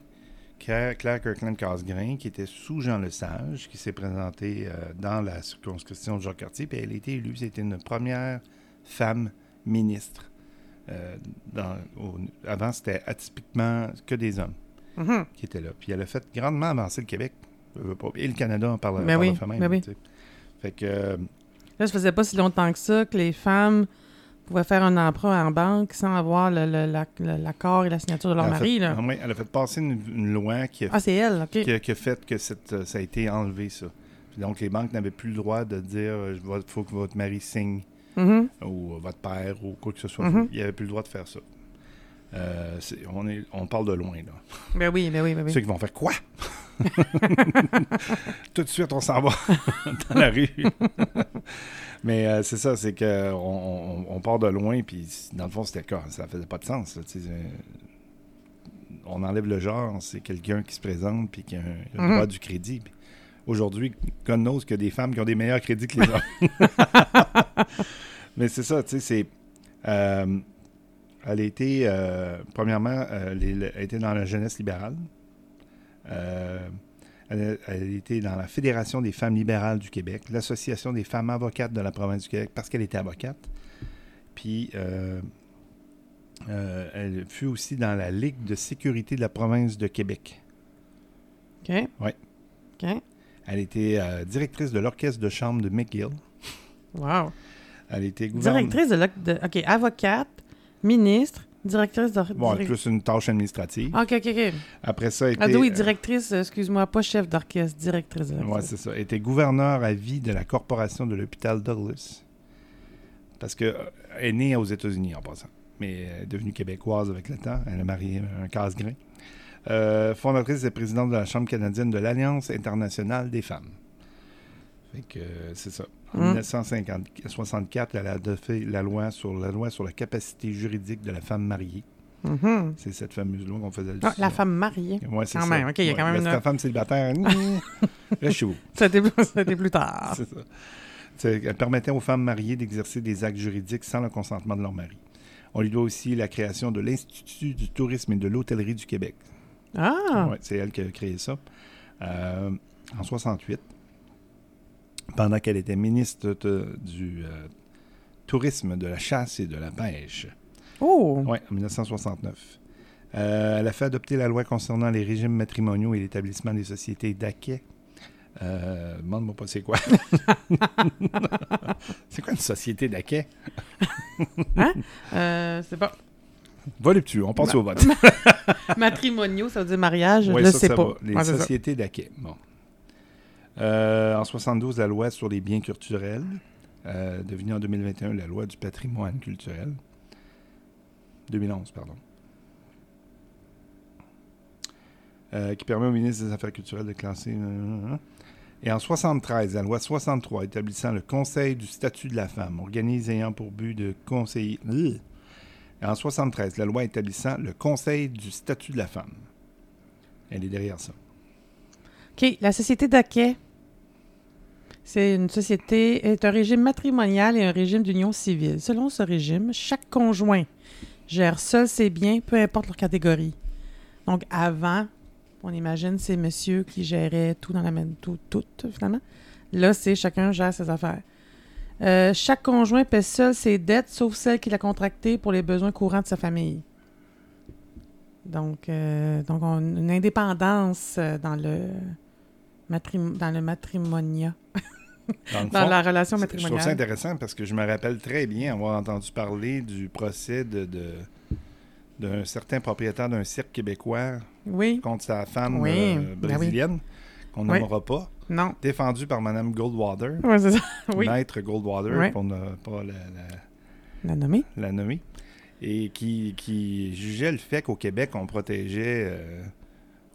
Claire, Claire Kirkland Casgrain, qui était sous Jean Lesage, qui s'est présentée dans la circonscription de Jacques-Cartier, puis elle a été élue. C'était une première femme ministre. Dans- au- avant, c'était atypiquement que des hommes Mhm. qui étaient là. Puis elle a fait grandement avancer le Québec. Et le Canada en parle, Ben par oui, le fait même. ben oui. Fait que, euh, Là, ça faisait pas si longtemps que ça que les femmes pouvaient faire un emprunt en banque sans avoir la- l'accord et la signature de leur mari. fait, Là. elle a fait passer une, une loi qui a, Ah, elle, qui a- qui a fait que cette, euh, ça a été enlevé, ça. Donc, les banques n'avaient plus le droit de dire il faut que votre mari signe Mhm. ou euh, votre père ou quoi que ce soit. Mhm. Il n'y avait plus le droit de faire ça. Euh, on, est, on parle de loin, là. Ben oui, ben oui, ben oui. Ceux qui vont faire quoi? Tout de suite, on s'en va dans la rue. Mais euh, c'est ça, c'est qu'on on, on part de loin, puis dans le fond, c'était le cas. Ça faisait pas de sens. là, euh, on enlève le genre, c'est quelqu'un qui se présente puis qui a, a Mhm. droit du crédit. Aujourd'hui, God knows qu'il y a des femmes qui ont des meilleurs crédits que les hommes. Mais c'est ça, tu sais, c'est... euh, elle a été, euh, premièrement, euh, les- le- elle était dans la jeunesse libérale. Euh, elle, était dans la Fédération des femmes libérales du Québec, l'Association des femmes avocates de la province du Québec, parce qu'elle était avocate. Puis, euh, euh, elle fut aussi dans la Ligue de sécurité de la province de Québec. OK. Ouais. OK. Elle était euh, directrice de l'orchestre de chambre de McGill. Wow. Elle était gouverneure. Directrice de, de- OK, avocate, ministre, directrice de... Bon, plus une tâche administrative. OK, OK, OK. Après ça, Ah était, oui, euh, directrice, euh, excuse-moi, pas chef d'orchestre, directrice Ouais, l'orchestre. c'est ça. Elle était gouverneur à vie de la corporation de l'hôpital Douglas. Parce qu'elle est née aux États-Unis en passant. Mais elle est devenue québécoise avec le temps. Elle a marié un casse-grain. Euh, fondatrice et présidente de la Chambre canadienne de l'Alliance internationale des femmes. Euh, c'est ça. En Mm. 1964, elle a adopté la loi sur la loi sur la capacité juridique de la femme mariée. Mhm. C'est cette fameuse loi qu'on faisait Ah, la femme mariée. Ouais, c'est Quand ça. même, OK, il y a quand même Reste une- la femme célibataire. Reste chez vous. Ça a été, ça a été plus tard. C'est ça. Elle permettait aux femmes mariées d'exercer des actes juridiques sans le consentement de leur mari. On lui doit aussi la création de l'Institut du tourisme et de l'hôtellerie du Québec. Ah! Ouais, c'est elle qui a créé ça. Euh, en 68, pendant qu'elle était ministre de- du euh, tourisme, de la chasse et de la pêche. Oh! Oui, en 1969. Euh, elle a fait adopter la loi concernant les régimes matrimoniaux et l'établissement des sociétés d'acquet. Euh, Demande-moi pas c'est quoi. c'est quoi une société d'acquet? Euh, c'est pas... Voluptueux, on passe au vote. Matrimoniaux, ça veut dire mariage, Oui, je ça, sais ça pas. va. Les Ouais, sociétés d'acquet. Bon. Euh, en 72, la loi sur les biens culturels. euh, devenue en 2021 la loi du patrimoine culturel. 2011, pardon. Euh, qui permet au ministre des Affaires culturelles de classer. Et en 73, la loi 63 établissant le Conseil du statut de la femme, organisme ayant pour but de conseiller. Et en 73, la loi établissant le Conseil du statut de la femme. Elle est derrière ça. OK. La société d'Aquet, c'est une société, est un régime matrimonial et un régime d'union civile. Selon ce régime, chaque conjoint gère seul ses biens, peu importe leur catégorie. Donc, avant, on imagine c'est monsieur qui gérait tout dans la même, tout, tout, finalement. Là, c'est chacun gère ses affaires. Euh, chaque conjoint paie seul ses dettes, sauf celles qu'il a contractées pour les besoins courants de sa famille. Donc, euh, donc une indépendance euh, dans le, matrim- dans le matrimonia, Dans, le dans fond, la relation je trouve ça matrimoniale. intéressant parce que je me rappelle très bien avoir entendu parler du procès de, d'un certain propriétaire d'un cirque québécois Oui, contre sa femme Oui, euh, ben oui. brésilienne, qu'on Oui. nommera pas, non. défendue par Mme Goldwater, Ouais, ça. Maître Goldwater, pour ne pas la, la- la nommer. la nommer, et qui, qui jugeait le fait qu'au Québec, on protégeait, euh,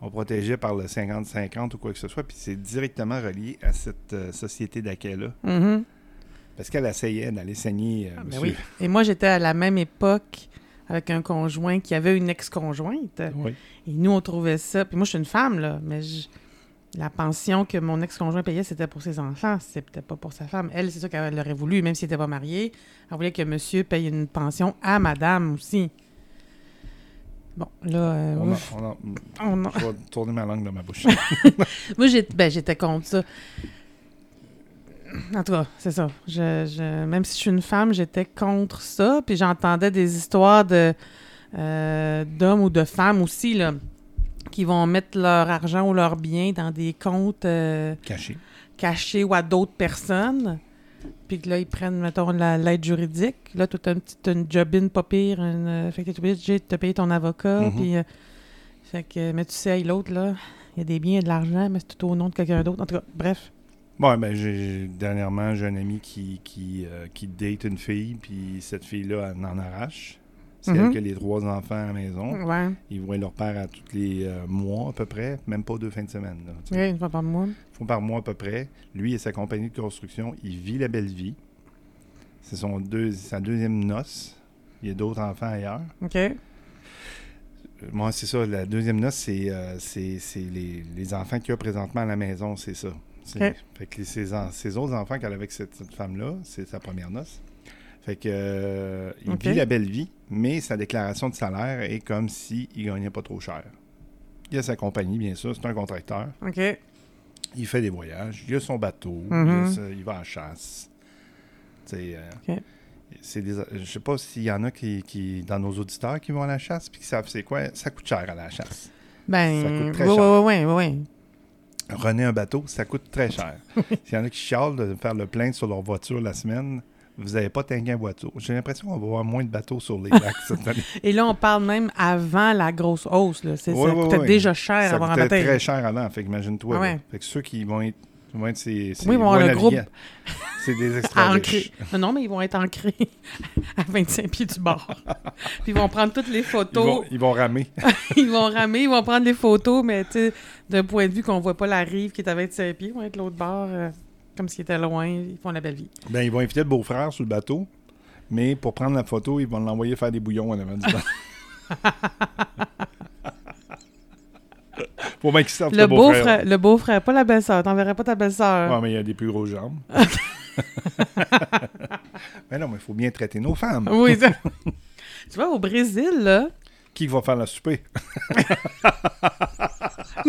on protégeait par le 50-50 ou quoi que ce soit, puis c'est directement relié à cette euh, société d'accueil-là. Mhm. Parce qu'elle essayait d'aller saigner euh, Ah, ben oui. Et moi, j'étais à la même époque avec un conjoint qui avait une ex-conjointe. Oui. Et nous, on trouvait ça. Puis moi, je suis une femme, là, mais je- la pension que mon ex-conjoint payait, c'était pour ses enfants. C'était pas pour sa femme. Elle, c'est ça qu'elle aurait voulu, même s'il n'était pas marié. Elle voulait que monsieur paye une pension à madame aussi. Bon, là, euh, On a- ouf. on a- On a- je vais tourner ma langue dans ma bouche. Moi, ben, j'étais contre ça. En tout cas, c'est ça. Je, je- même si je suis une femme, j'étais contre ça. Puis j'entendais des histoires de euh, d'hommes ou de femmes aussi, là, qui vont mettre leur argent ou leurs biens dans des comptes euh, Caché. cachés ou à d'autres personnes. Puis que là, ils prennent, mettons, la- l'aide juridique. Là, tu as une petite une job-in pas pire. Une, euh, fait que tu es obligé de te payer ton avocat. Mhm. Puis, euh, fait que, mais tu sais, l'autre, là, il y a des biens et de l'argent, mais c'est tout au nom de quelqu'un d'autre. En tout cas, bref. Bon, ben, j'ai, dernièrement, j'ai un ami qui, qui, euh, qui date une fille, puis cette fille-là, elle en arrache. C'est Mhm. elle qui a les trois enfants à la maison. Ouais. Ils voient leur père à tous les euh, mois, à peu près, même pas deux fins de semaine. là. Ouais, une fois par mois. Ils font par mois à peu près. Lui et sa compagnie de construction, il vit la belle vie. C'est son deux, sa deuxième noce. Il y a d'autres enfants ailleurs. OK. Euh, Moi, c'est ça. La deuxième noce, c'est euh, c'est- les, les enfants qu'il y a présentement à la maison, c'est ça. C'est- Ok. Fait que ses, autres enfants qu'elle a avec cette, cette femme-là, c'est sa première noce. Fait que euh, il vit la belle vie, mais sa déclaration de salaire est comme s'il ne gagnait pas trop cher. Il a sa compagnie, bien sûr, c'est un contracteur. OK. Il fait des voyages, il a son bateau, il, a sa- il va à la chasse. Euh, c'est des, je sais pas s'il y en a qui, qui, dans nos auditeurs qui vont à la chasse puis qui savent c'est quoi. Ça coûte cher à la chasse. Ben, Ça coûte très ouais, cher. ouais, ouais, ouais. René un bateau, ça coûte très cher. S'il y en a qui chialent de faire le plein sur leur voiture la semaine, vous n'avez pas tanké un voiture. J'ai l'impression qu'on va avoir moins de bateaux sur les lacs cette année. Et là, on parle même avant la grosse hausse. Là. C'est, ça coûtait déjà cher ça avoir un baptême. très cher avant. Fait. Ah là. Fait que ceux qui vont être, vont être ces, ces Oui, ils vont avoir le voix-navigants, c'est des extra riches. Non, non, mais ils vont être ancrés à 25 pieds du bord. Puis ils vont prendre toutes les Ils photos. vont, ils vont ramer. Ils vont ramer, ils vont prendre les photos, mais tu sais, d'un point de vue qu'on voit pas la rive qui est à 25 pieds, ils vont être l'autre bord, euh, comme s'ils étaient loin, ils font la belle vie. Ben, ils vont inviter le beau-frère sur le bateau, mais pour prendre la photo, ils vont l'envoyer faire des bouillons en avant du pour bien qu'ils Le beau-frère, le beau-frère, pas la belle-sœur, t'enverrais pas ta belle-sœur. Ouais, mais il a des plus grosses jambes. mais non, mais il faut bien traiter nos femmes. Oui, ça- Tu vois, au Brésil, là, Qui va faire la souper?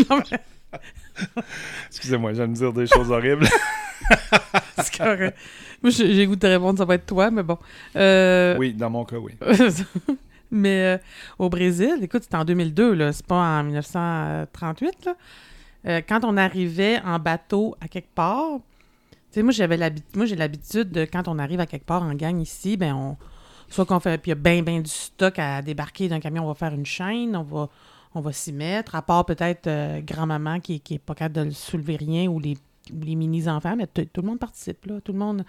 non, mais Excusez-moi, j'aime dire des choses horribles. c'est correct. Moi, j'ai goût de te répondre, ça va être toi, mais bon. Euh, oui, dans mon cas, oui. Mais euh, au Brésil, écoute, c'était en 2002, là, c'est pas en 1938, là. Euh, quand on arrivait en bateau à quelque part, tu sais, moi, j'avais l'habitude, moi, j'ai l'habitude de, quand on arrive à quelque part en gang ici, ben, on, soit qu'on fait, puis il y a bien, bien du stock à débarquer d'un camion, on va faire une chaîne, on va, on va s'y mettre, à part peut-être euh, grand-maman qui, qui est pas capable de le soulever rien ou les, les mini-enfants, mais tout le monde participe, là, tout le monde,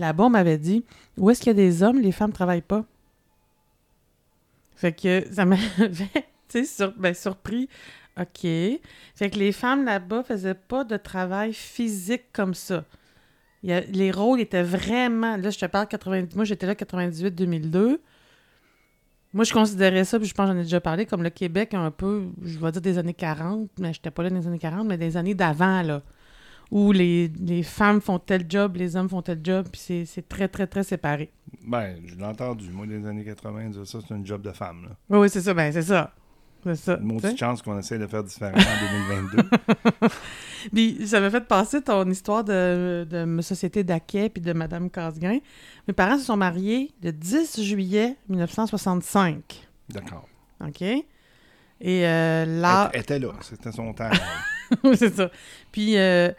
Là-bas, on m'avait dit où est-ce qu'il y a des hommes, les femmes travaillent pas? Fait que ça m'avait, sur- ben, surpris. OK. Fait que les femmes là-bas faisaient pas de travail physique comme ça. Les rôles étaient vraiment. Là, je te parle 90. Moi, j'étais là 98-2002. Moi, je considérais ça, puis je pense que j'en ai déjà parlé, comme le Québec, un peu, je vais dire des années 40, mais j'étais pas là dans les années 40, mais des années d'avant, là, où les, les femmes font tel job, les hommes font tel job, puis c'est- c'est très, très, très séparé. Ben, je l'ai entendu, moi, des années 80, dire ça, c'est un job de femme. Là. Oui, oui, c'est ça, ben c'est ça. C'est ça. Une maudite chance qu'on essaie de faire différemment en 2022. Puis ça m'a fait passer ton histoire de, de ma société d'Aquet puis de Madame Casgrain. Mes parents se sont mariés le 10 juillet 1965. D'accord. OK? Et euh, là... Elle était là, c'était son temps. Oui, c'est ça. Puis euh,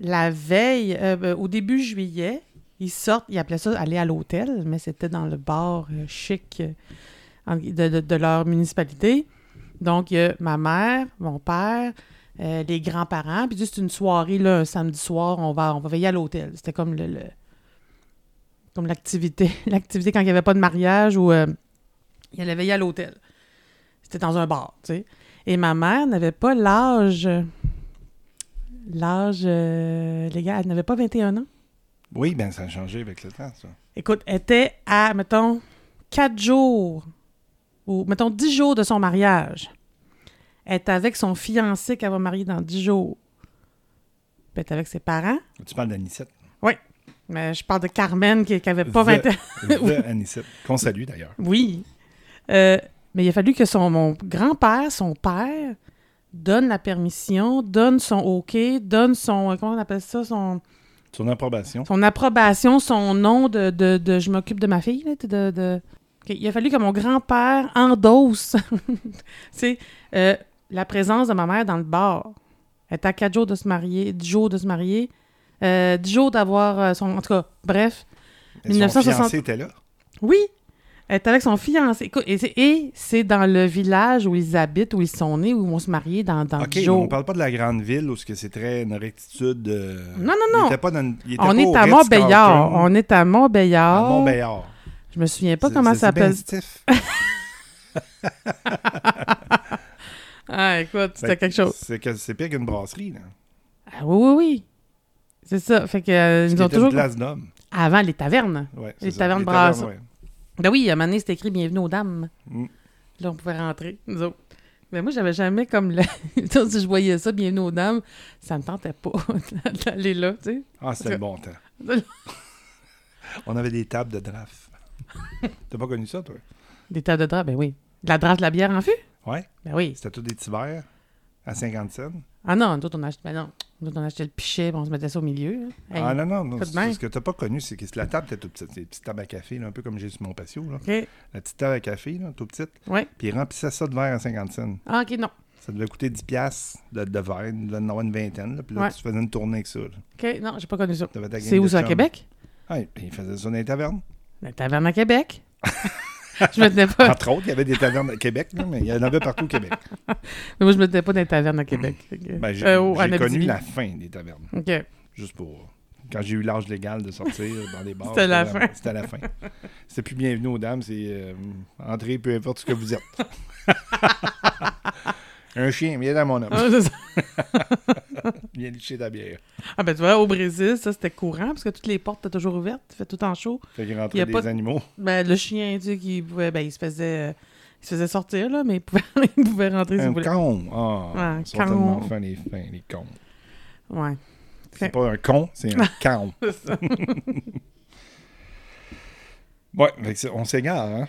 la veille, euh, ben, au début juillet, ils sortent, ils appelaient ça aller à l'hôtel, mais c'était dans le bar euh, chic de- de leur municipalité. Donc, il y a ma mère, mon père, euh, les grands-parents, puis juste une soirée, là, un samedi soir, on va, on va veiller à l'hôtel. C'était comme le, le- comme l'activité, l'activité quand il n'y avait pas de mariage ou euh, il allait veiller à l'hôtel. C'était dans un bar, tu sais. Et ma mère n'avait pas l'âge. L'âge euh, légal. Elle n'avait pas 21 ans. Oui, ben ça a changé avec le temps, ça. Écoute, elle était à, mettons, 4 jours, ou mettons 10 jours de son mariage. Elle est avec son fiancé qu'elle va marier dans 10 jours. Puis elle est avec ses parents. Tu parles d'Anicette. Mais je parle de Carmen qui n'avait pas 21 ans. The Anicette. Qu'on salue d'ailleurs. Oui. Euh, mais il a fallu que son, mon grand-père, son père, donne la permission, donne son OK, donne son. Comment on appelle ça? Son, Son approbation. son approbation, son nom de, de, de je m'occupe de ma fille. de- Il a fallu que mon grand-père endosse euh, la présence de ma mère dans le bar. Elle était à 4 jours de se marier, 10 jours de se marier, euh, 10 jours d'avoir euh, son. En tout cas, bref. Et Son 1960. fiancé était là? Oui, elle est avec son fiancé. Écoute, et c'est, dans le village où ils habitent, où ils sont nés, où ils vont se marier dans, dans OK, 10 mais jours. on parle pas de la grande ville où c'est très une rectitude. euh, Non, non, il non. était pas dans- il était On pas est au à Montbéliard. On est à À Montbéliard. Je me souviens pas comment ça s'appelle. Ah, écoute, c'était quelque chose. C'est que- c'est pire qu'une brasserie. Là. Ah, oui, oui, oui. C'est ça. Fait que euh, ils qui ont était toujours. glace. Avant, les tavernes. Ouais, Les c'est ça. tavernes brasses. ouais. Ben oui, à un moment donné, c'était écrit Bienvenue aux dames. Mm. Là, on pouvait rentrer, nous autres. Mais moi, j'avais jamais comme. Le... si je voyais ça, Bienvenue aux dames, ça me tentait pas d'aller là, tu sais. Ah, c'était le bon temps. On avait des tables de draft. T'as pas connu ça, toi? Des tables de drap, ben oui. De la draft de la bière en fût? Ouais. Ben oui. C'était tous des petits verres à 50 cents. Ah non, nous autres, on achetait. Ben non. Nous autres, on achetait le pichet, puis on se mettait ça au milieu. là. Hey. Ah non, non, non. C'est-. Ce que t'as pas connu, c'est que la table était toute petite. C'est des petites tables à café, là, un peu comme j'ai sur mon patio. Là. OK. La petite table à café, là, toute petite. Ouais. Puis ils remplissaient ça de verre à 50 cents. Ah, OK, non. Ça devait coûter 10 piastres de, de verre. Il devait en avoir une vingtaine. Là, puis là, Ouais. tu faisais une tournée avec ça. là. OK, non, j'ai pas connu ça. T'avais ta gang C'est où ça, à chums. Québec? Ah, ils faisaient ça dans les tavernes. La taverne à Québec. je me tenais pas. Entre autres, il y avait des tavernes à Québec, là, mais il y en avait partout au Québec. Mais moi, je me tenais pas dans les tavernes à Québec. Ben, j'ai Euh, j'ai connu Abitibi. la fin des tavernes. OK. Juste pour. Quand j'ai eu l'âge légal de sortir dans les bars. C'était la vraiment- fin. C'était la fin. C'était plus bienvenue aux dames, c'est euh, entrez peu importe ce que vous êtes. Un chien, viens dans mon homme. Ah, c'est ça. Viens licher ta bière. Ah, ben tu vois, au Brésil, ça, c'était courant, parce que toutes les portes étaient toujours ouvertes. Il fait tout en chaud. Fait qu'il Il y rentrait a des pas animaux. Ben, le chien, tu sais, qui pouvait, ben, il se faisait, il se faisait sortir, là, mais il pouvait, il pouvait rentrer Un voulait. con. Ah, Ouais, ils sont con. fins, les fins, les cons. Ouais. C'est pas un con, c'est un con. C'est ça. Ouais, on s'égare, hein?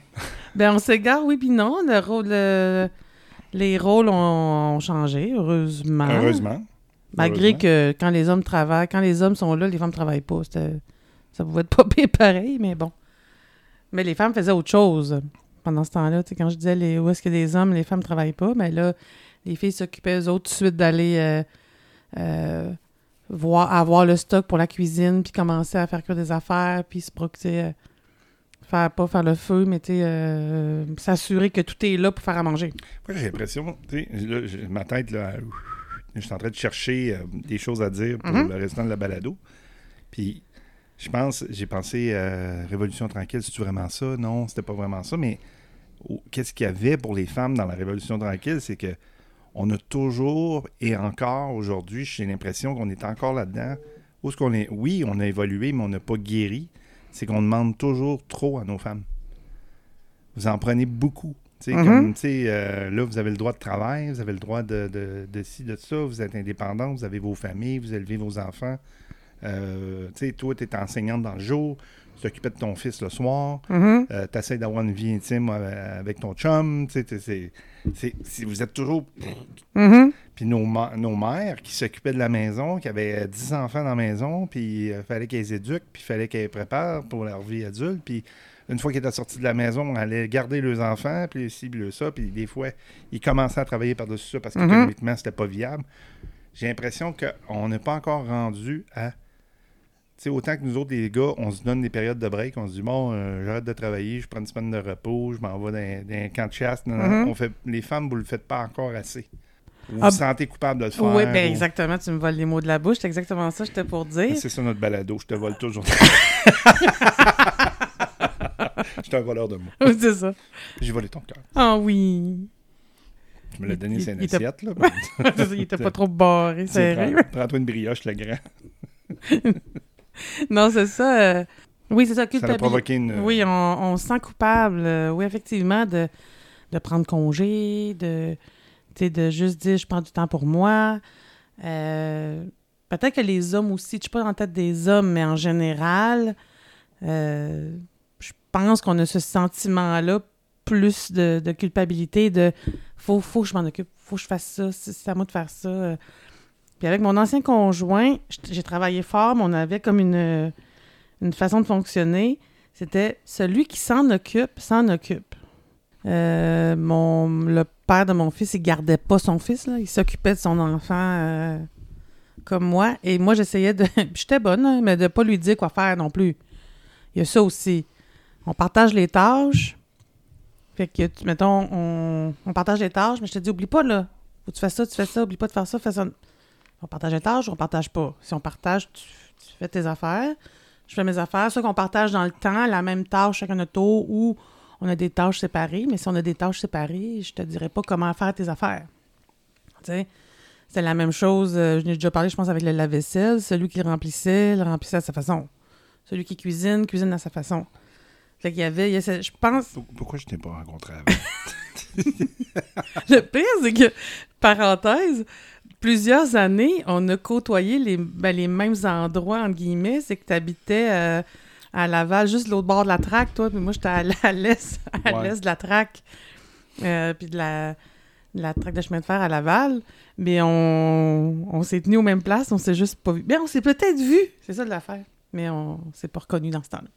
Ben, on s'égare, oui, puis non. Le rôle, le- les rôles ont, ont changé, heureusement. Heureusement. Malgré que quand les hommes travaillent, quand les hommes sont là, les femmes travaillent pas. Ça pouvait être pas pire pareil, mais bon. Mais les femmes faisaient autre chose pendant ce temps-là. Quand je disais les, où est-ce que les hommes, les femmes travaillent pas, mais là, les filles s'occupaient eux autres tout de suite d'aller euh, euh, voir, avoir le stock pour la cuisine, puis commencer à faire que des affaires, puis se procurer. euh, faire pas faire le feu, mais s'assurer que tout est là pour faire à manger. Moi, j'ai l'impression, ma tête, là, je suis en train de chercher euh, des choses à dire pour Mhm. le restant de la balado. Puis, je pense, j'ai pensé euh, Révolution tranquille, c'est vraiment ça? Non, c'était pas vraiment ça, mais oh, qu'est-ce qu'il y avait pour les femmes dans la Révolution tranquille? C'est que on a toujours, et encore aujourd'hui, j'ai l'impression qu'on est encore là-dedans. Où est-ce qu'on est? Oui, on a évolué, mais on n'a pas guéri. C'est qu'on demande toujours trop à nos femmes. Vous en prenez beaucoup. Sais, Mhm. comme, sais, euh, là, vous avez le droit de travail, vous avez le droit de, de, de ci, de ça, vous êtes indépendant, vous avez vos familles, vous élevez vos enfants. Euh, tu sais, toi, tu es enseignante dans le jour, tu t'occupais de ton fils le soir, Mhm. tu essaies d'avoir une vie intime euh, avec ton chum, tu sais, t'es- c'est- c'est- c'est- vous êtes toujours... Mhm. Puis nos, nos mères qui s'occupaient de la maison, qui avaient euh, 10 enfants dans la maison, puis il fallait qu'elles les éduquent, puis il fallait qu'elles les préparent pour leur vie adulte, puis une fois qu'ils étaient sortis de la maison, on allait garder leurs enfants, puis ci, puis le ça, puis des fois, ils commençaient à travailler par-dessus ça parce Mhm. qu'économiquement, c'était pas viable. J'ai l'impression qu'on n'est pas encore rendu à... Tu sais, autant que nous autres, les gars, on se donne des périodes de break, on se dit, bon, euh, j'arrête de travailler, je prends une semaine de repos, je m'en vais dans, un camp de chasse. Non, Mhm. on fait, les femmes, vous le faites pas encore assez. Vous Ah, vous sentez coupable de le faire. Oui, ben ou- exactement, tu me voles les mots de la bouche, c'est exactement ça que j'étais pour dire. C'est ça notre balado, je te vole toujours. je suis un voleur de mots. Oui, c'est ça. J'ai volé ton cœur. Ah oui. Tu me l'as donné, c'est une assiette, là. Il était pas trop barré, serré. prends- Prends-toi une brioche, le grand. Non, c'est ça. euh, Oui, c'est ça, Ça a culpabilité. provoqué une... Oui, on, on se sent coupable, euh, oui, effectivement, de, de prendre congé, de, tu sais, de juste dire je prends du temps pour moi. Euh, Peut-être que les hommes aussi, je suis pas dans la tête des hommes, mais en général, euh, je pense qu'on a ce sentiment-là plus de, culpabilité, de faut, faut que je m'en occupe, faut que je fasse ça, c'est à moi de faire ça. euh. Puis avec mon ancien conjoint, j'ai travaillé fort, mais on avait comme une, une façon de fonctionner. C'était celui qui s'en occupe, s'en occupe. Euh, mon, le père de mon fils, il gardait pas son fils, là. il s'occupait de son enfant euh, comme moi. Et moi, j'essayais de. J'étais bonne, hein, mais de pas lui dire quoi faire non plus. Il y a ça aussi. On partage les tâches. Fait que, mettons, on, partage les tâches, mais je te dis, oublie pas, là. Que tu fasses ça, tu fais ça, oublie pas de faire ça, fais ça. On partage les tâches ou on partage pas? Si on partage, tu, fais tes affaires. Je fais mes affaires. Soit qu'on partage dans le temps la même tâche chacun notre tour ou on a des tâches séparées. Mais si on a des tâches séparées, je te dirais pas comment faire tes affaires. Tu sais, c'est la même chose. euh, je n'ai déjà parlé, je pense, avec le lave-vaisselle. Celui qui remplissait, le remplissait à sa façon. Celui qui cuisine, cuisine à sa façon. Fait qu'il y avait, il y a ce- je pense, Pour- Pourquoi je t'ai pas rencontré avant? Le pire, c'est que, parenthèse, plusieurs années, on a côtoyé les, ben, les mêmes endroits, entre guillemets. C'est que tu habitais à Laval, juste l'autre bord de la traque, toi, puis moi, j'étais à, l'est à Ouais. l'est de la traque, euh, puis de la, de la traque de chemin de fer à Laval. Mais on, on s'est tenus aux mêmes places, on s'est juste pas vu. Mais on s'est peut-être vu, c'est ça de l'affaire. Mais on s'est pas reconnus dans ce temps-là.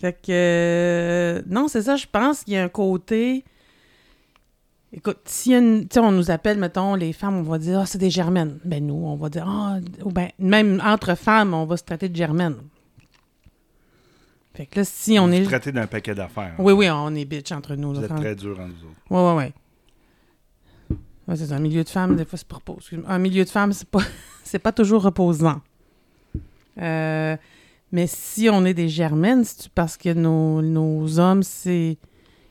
Fait que, euh, non, c'est ça, je pense qu'il y a un côté... Écoute, si une, on nous appelle, mettons, les femmes, on va dire, ah, c'est des germaines. Ben, nous, on va dire, ah, ou ben, même entre femmes, on va se traiter de germaines. Fait que là, si on Vous est. traitez d'un paquet d'affaires. Oui, oui, on est bitch entre nous. Vous là, êtes quand- très dur en nous autres. Ouais, ouais, ouais. Ouais, c'est. Un milieu de femmes, des fois, c'est pas repos-. Un milieu de femmes, c'est pas, c'est pas toujours reposant. Euh, mais si on est des germaines, c'est parce que nos, nos hommes, c'est.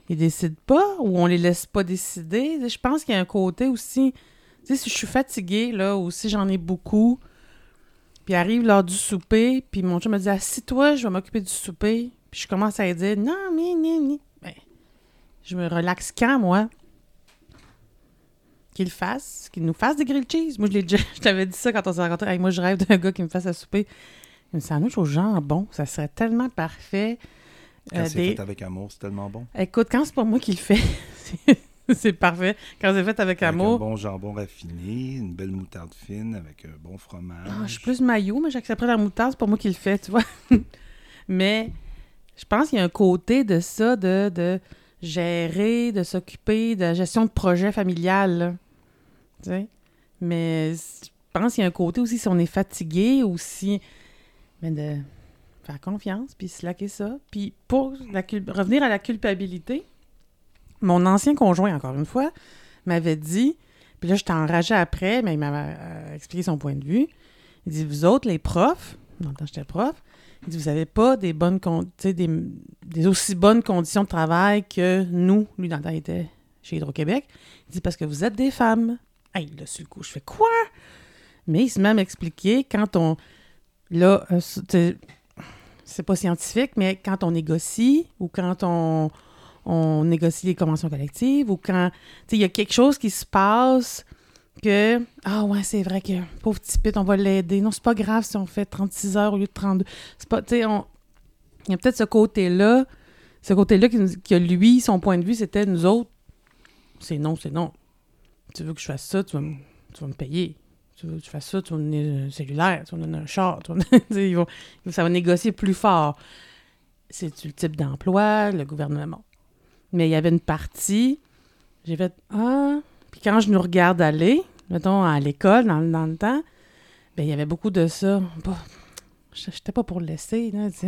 Ils décident pas ou on les laisse pas décider? Je pense qu'il y a un côté aussi. Si je suis fatiguée, là, ou si j'en ai beaucoup, puis arrive l'heure du souper, puis mon chum me dit Assis-toi, je vais m'occuper du souper. Puis je commence à dire Non, mais, mais, mais. Ben, je me relaxe quand, moi? Qu'il fasse, qu'il nous fasse des grilled cheese. Moi, je l'ai déjà, je t'avais dit ça quand on s'est rencontrés. Hey, moi, je rêve d'un gars qui me fasse à souper. Une sandwich au jambon, ça serait tellement parfait. Quand Euh, c'est des- fait avec amour, c'est tellement bon. Écoute, quand c'est pas moi qui le fais, c'est- parfait. Quand c'est fait avec Avec un amour, bon jambon raffiné, une belle moutarde fine avec un bon fromage. Ah, je suis plus maillot, mais j'accepterais la moutarde, c'est pas moi qui le fais, tu vois. mais je pense qu'il y a un côté de ça, de, de gérer, de s'occuper de la gestion de projet familial. là. Tu sais? Mais je pense qu'il y a un côté aussi, si on est fatigué ou si. Mais de faire confiance, puis slacker ça. Puis pour revenir à la culpabilité, mon ancien conjoint, encore une fois, m'avait dit, puis là, j'étais enragée après, mais il m'avait euh, expliqué son point de vue. Il dit, vous autres, les profs, dans le j'étais prof, Il dit, vous n'avez pas des bonnes des, des aussi bonnes conditions de travail que nous. Lui, dans le temps, il était chez Hydro-Québec. Il dit, parce que vous êtes des femmes. Hey, là, sur le coup, je fais quoi? Mais il se met à m'expliquer quand on. Là, euh, c'est- pas scientifique, mais quand on négocie ou quand on, on négocie les conventions collectives ou quand. Il y a quelque chose qui se passe que ah ouais c'est vrai que pauvre petit pit on va l'aider. Non c'est pas grave si on fait 36 heures au lieu de 32 c'est pas tu on il y a peut-être ce côté là ce côté là qui, que lui son point de vue c'était nous autres. C'est non c'est non. Tu veux que je fasse ça tu vas tu vas me payer tu veux que je fasse ça tu donner un cellulaire tu donner un char tu tu sais, ils vont- ça va négocier plus fort c'est le type d'emploi le gouvernement? Mais il y avait une partie j'ai fait ah puis quand je nous regarde aller, mettons à l'école, dans, dans le temps, ben il y avait beaucoup de ça. Bah, J'étais pas pour le laisser, là, tu.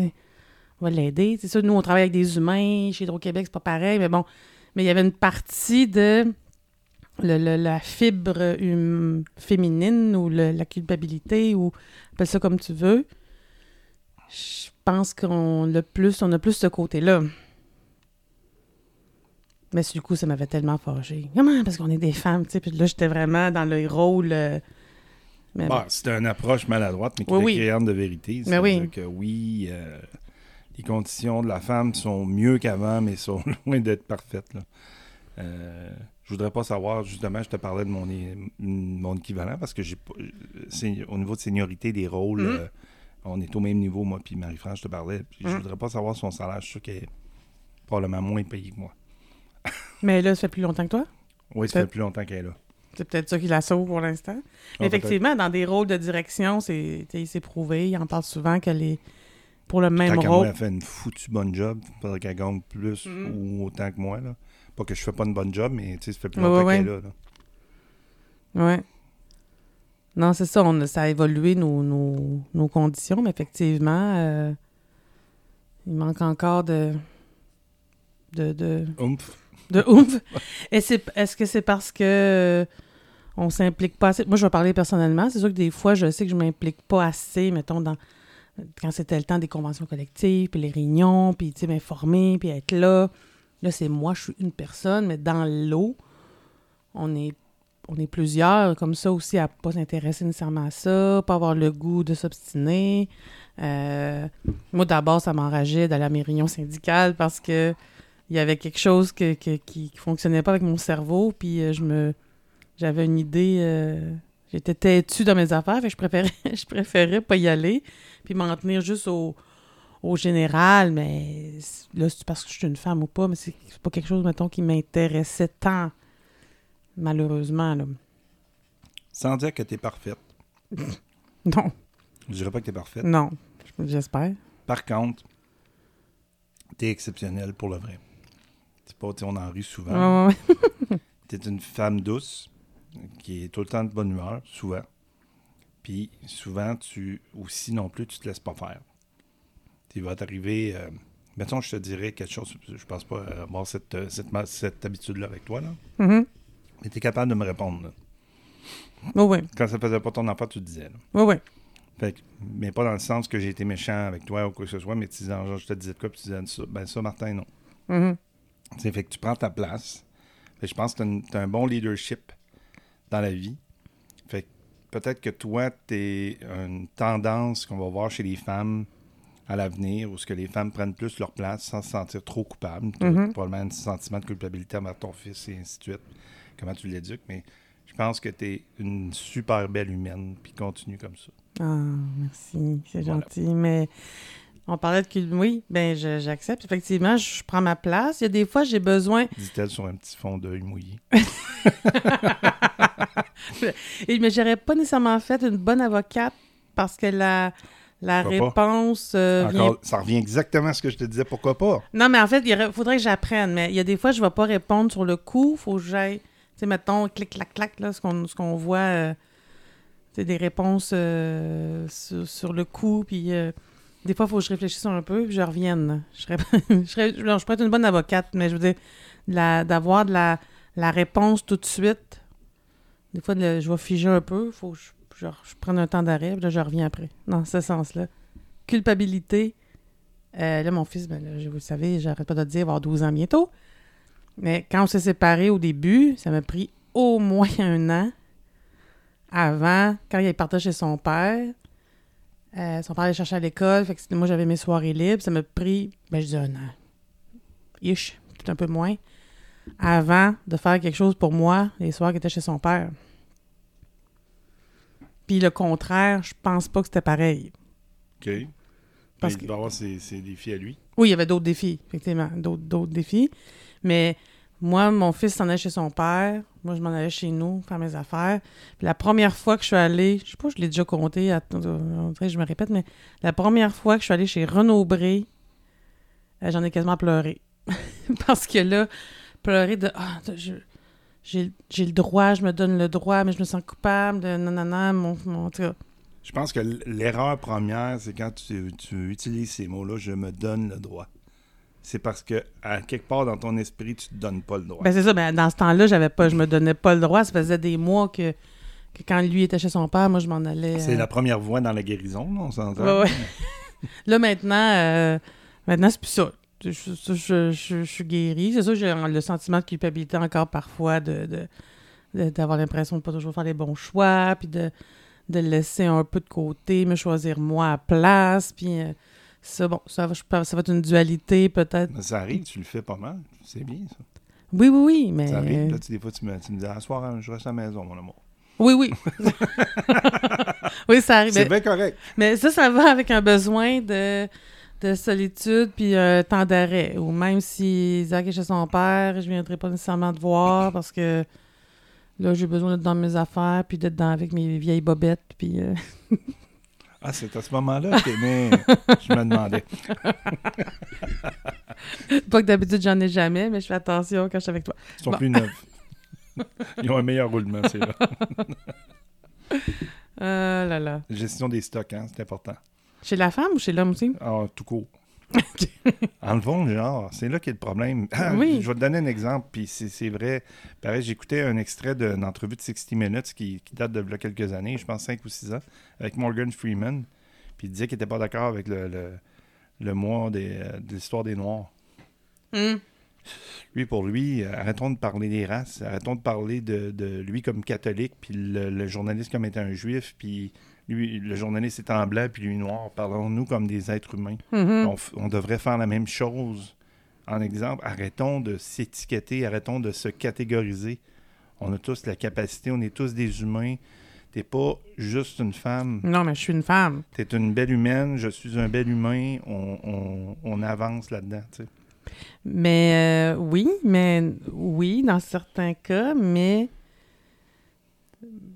On va l'aider. C'est ça, nous, on travaille avec des humains. Chez Hydro-Québec, c'est pas pareil, mais bon. Mais il y avait une partie de le- le- la fibre hum, féminine ou le- la culpabilité, ou appelle ça comme tu veux. Je pense qu'on le plus, on a plus ce côté-là. Mais du coup, ça m'avait tellement fâché. Comment? Parce qu'on est des femmes, tu sais. Puis là, j'étais vraiment dans le rôle. euh, mais Bah, c'était une approche maladroite, mais qui Oui, est oui. créante de vérité. Mais oui. C'est-à-dire que oui, euh, les conditions de la femme sont mieux qu'avant, mais sont loin d'être parfaites. Là. Euh, je voudrais pas savoir, justement, je te parlais de mon, mon équivalent, parce que j'ai au niveau de seniorité des rôles, Mhm. euh, on est au même niveau, moi puis Marie-France, je te parlais. Puis Je Mhm. voudrais pas savoir son salaire, je suis sûr qu'elle est probablement moins payée que moi. Mais là, ça fait plus longtemps que toi? Oui, ça fait plus longtemps qu'elle est là. C'est peut-être ça qui la sauve pour l'instant. Mais Ah, effectivement, dans des rôles de direction, c'est prouvé. Il en parle souvent qu'elle est pour le même Tant rôle. elle fait une foutue bonne job. Faudrait qu'elle gagne plus Mhm. ou autant que moi. Là. Pas que je fais pas une bonne job, mais tu sais, ça fait plus Ouais, longtemps ouais, qu'elle est là. là. Ouais. Non, c'est ça. On a- ça a évolué nos, nos, nos conditions, mais effectivement, euh, il manque encore de. de, de Oomph. De ouf. Et c'est, est-ce que c'est parce que euh, on s'implique pas assez? Moi, je vais parler personnellement. C'est sûr que des fois, je sais que je m'implique pas assez, mettons, dans quand c'était le temps des conventions collectives, puis les réunions, puis, tu sais, m'informer, puis être là. Là, c'est moi, je suis une personne, mais dans l'eau, on est, on est plusieurs comme ça aussi à pas s'intéresser nécessairement à ça, pas avoir le goût de s'obstiner. Euh, moi, d'abord, ça m'enrageait d'aller à mes réunions syndicales parce que il y avait quelque chose que, qui, qui fonctionnait pas avec mon cerveau, puis euh, je me j'avais une idée euh, j'étais têtue dans mes affaires, fait je préférais je préférais pas y aller, puis m'en tenir juste au, au général, mais là c'est parce que je suis une femme ou pas, mais c'est pas quelque chose mettons qui m'intéressait tant malheureusement là. Sans dire que tu es parfaite. Non, Je dirais pas que tu es parfaite. non, j'espère. Par contre, tu es exceptionnelle pour le vrai. C'est pas, on en rit souvent. Ouais, ouais, Tu es une femme douce qui est tout le temps de bonne humeur, souvent. Puis souvent, tu aussi non plus, tu te laisses pas faire. Tu vas t'arriver. euh, mettons, je te dirais quelque chose. Je pense pas avoir cette, euh, cette, habitude-là avec toi, là. Mhm. Mais tu es capable de me répondre. là. Ouais, Quand ça faisait pas ton enfant, tu disais. là. Fait que- mais pas dans le sens que j'ai été méchant avec toi ou quoi que ce soit, mais tu disais, genre, je te disais de quoi, puis tu disais ça. Ben ça, Martin, non. Sais, fait que tu prends ta place. Fait que je pense que tu as, un bon leadership dans la vie. Fait que peut-être que toi, tu es une tendance qu'on va voir chez les femmes à l'avenir, où ce que les femmes prennent plus leur place sans se sentir trop coupables. As Mhm. probablement un sentiment de culpabilité envers ton fils et ainsi de suite. Comment tu l'éduques, mais je pense que tu es une super belle humaine, puis continue comme ça. Ah, merci, c'est Voilà. gentil. Mais on parlait de cul... Oui, ben j'accepte. Effectivement, je prends ma place. Il y a des fois, j'ai besoin. Dit-elle sur un petit fond d'œil mouillé. Mais j'aurais pas nécessairement fait une bonne avocate parce que la, la Pourquoi réponse euh, vient ça revient exactement à ce que je te disais, pourquoi pas? Non, mais en fait, il aurait- faudrait que j'apprenne. Mais il y a des fois, je ne vais pas répondre sur le coup. faut que j'aille. Tu sais, mettons, clic, clac, clac, là, ce qu'on ce qu'on voit. euh, c'est des réponses euh, sur, sur le coup. Puis euh, des fois, il faut que je réfléchisse un peu. Puis je revienne. Je, serais, je, serais- je pourrais être une bonne avocate, mais je veux dire, d'avoir de la, la réponse tout de suite. Des fois, je vais figer un peu. Faut que je, je, je prenne un temps d'arrêt. Puis là, je reviens après. Dans ce sens-là. culpabilité. Euh, là, mon fils, ben, là, vous le savez, j'arrête pas de dire, il va avoir 12 ans bientôt. Mais quand on s'est séparés au début, ça m'a pris au moins un an avant, quand il partait chez son père. euh, son père allait chercher à l'école, fait que moi j'avais mes soirées libres. Ça m'a pris, ben je dis un an. Ish, peut-être un peu moins. Avant de faire quelque chose pour moi les soirs qu'il était chez son père. Puis le contraire, je pense pas que c'était pareil. OK. Parce Mais que- il doit avoir ses, ses défis à lui. Oui, il y avait d'autres défis, effectivement, d'autres, d'autres défis. Mais moi, mon fils s'en allait chez son père. Moi, je m'en allais chez nous faire mes affaires. Puis la première fois que je suis allée, je sais pas, je l'ai déjà compté, dirait que je me répète, mais la première fois que je suis allée chez Renaud Bré, euh, j'en ai quasiment pleuré. Parce que là, pleurer de Ah, je- j'ai, j'ai le droit, je me donne le droit, mais je me sens coupable nanana, mon, mon, en tout cas. Je pense que l'erreur première, c'est quand tu, tu utilises ces mots-là, je me donne le droit. C'est parce que, à quelque part dans ton esprit, tu te donnes pas le droit. Ben c'est ça, ben dans ce temps-là, j'avais pas, je me donnais pas le droit. Ça faisait des mois que, que quand lui était chez son père, moi je m'en allais. c'est euh, la première voie dans la guérison, là, on s'entend. Ouais, ouais. Là maintenant, euh, maintenant c'est plus ça. Je, je, je- suis guérie. C'est sûr, j'ai le sentiment de culpabilité encore parfois de, de- de- d'avoir l'impression de pas toujours faire les bons choix, puis de, de laisser un peu de côté, me choisir moi à place, puis euh, ça, bon, ça, va- ça va être une dualité peut-être. Mais ça arrive, tu le fais pas mal. C'est bien, ça. Oui, oui, oui, mais... Ça arrive. Là, tu- des fois, tu me, tu me dis, soir, hein, je reste à la maison, mon amour. Oui, oui. oui, ça arrive. C'est bien correct. mais ça, ça va avec un besoin de, de solitude puis un temps d'arrêt. Ou même si Isaac est chez son père, je ne viendrai pas nécessairement te voir parce que là, j'ai besoin d'être dans mes affaires puis d'être dans, avec mes vieilles bobettes. Puis, euh, Ah, c'est à ce moment-là que mais je me demandais. pas que d'habitude, j'en ai jamais, mais je fais attention quand je suis avec toi. Ils sont Bon. plus neufs. Ils ont un meilleur roulement, c'est là. Ah là là. Gestion des stocks, hein, c'est important. Chez la femme ou chez l'homme aussi? Ah, tout court. en le fond, genre, c'est là qu'est le problème. Oui. Je vais te donner un exemple, puis c'est vrai. Pareil, j'écoutais un extrait d'une entrevue de 60 Minutes qui, qui date de là quelques années, je pense 5 ou 6 ans, avec Morgan Freeman. Puis il disait qu'il n'était pas d'accord avec le, le, le mois des, euh, de l'histoire des Noirs. Hum. Lui, pour lui, arrêtons de parler des races, arrêtons de parler de, de lui comme catholique, puis le, le journaliste comme étant un juif, puis lui, le journaliste étant blanc, puis lui noir. Parlons-nous comme des êtres humains. Mhm. On, f- on devrait faire la même chose. En exemple, arrêtons de s'étiqueter, arrêtons de se catégoriser. On a tous la capacité, on est tous des humains. T'es pas juste une femme, Non, mais je suis une femme. t'es une belle humaine, je suis un bel humain, on, on- on avance là-dedans. tu sais. Mais euh, oui, mais oui, dans certains cas, mais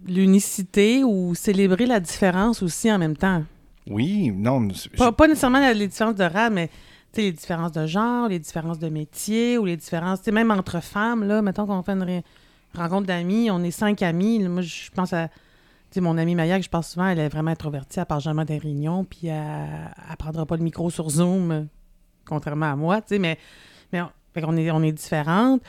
l'unicité ou célébrer la différence aussi en même temps? Oui, non, Pas, pas nécessairement les différences de race, mais les différences de genre, les différences de métier ou les différences, même entre femmes, là, mettons qu'on fait une rencontre d'amis, on est cinq amis, là, moi je pense à, mon amie Maya, que je pense souvent, elle est vraiment introvertie, elle parle jamais des réunions, puis elle, elle prendra pas le micro sur Zoom, euh, contrairement à moi, tu sais, mais, mais on, fait est, on est différentes.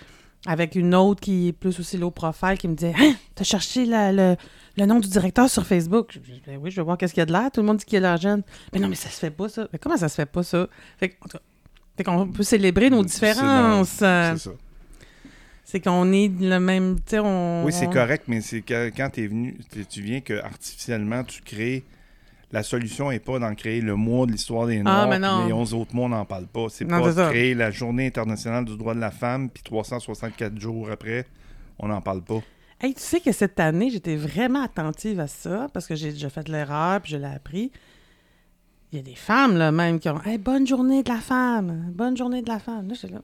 Avec une autre qui est plus aussi low profile, qui me disait Hein, t'as cherché la- le, le nom du directeur sur Facebook? Je dis, Ben oui, je veux voir qu'est-ce qu'il y a de l'air. Tout le monde dit qu'il y a de l'air jeune. Mais non, mais ça se fait pas, ça. Mais comment ça se fait pas, ça? Fait que, en tout cas, fait qu'on peut célébrer nos C'est différences. Euh, c'est ça. C'est qu'on est le même. On. Oui, c'est on- correct, mais c'est que quand tu es venu, tu viens que artificiellement tu crées. La solution n'est pas d'en créer le mois de l'histoire des Noirs, Ah, puis non. les 11 autres mois, on n'en parle pas. C'est pas créer la journée internationale du droit de la femme, puis 364 jours après, on n'en parle pas. Hey, tu sais que cette année, j'étais vraiment attentive à ça parce que j'ai déjà fait l'erreur puis je l'ai appris. Il y a des femmes, là, même, qui ont Hey, bonne journée de la femme! Bonne journée de la femme! Là, là.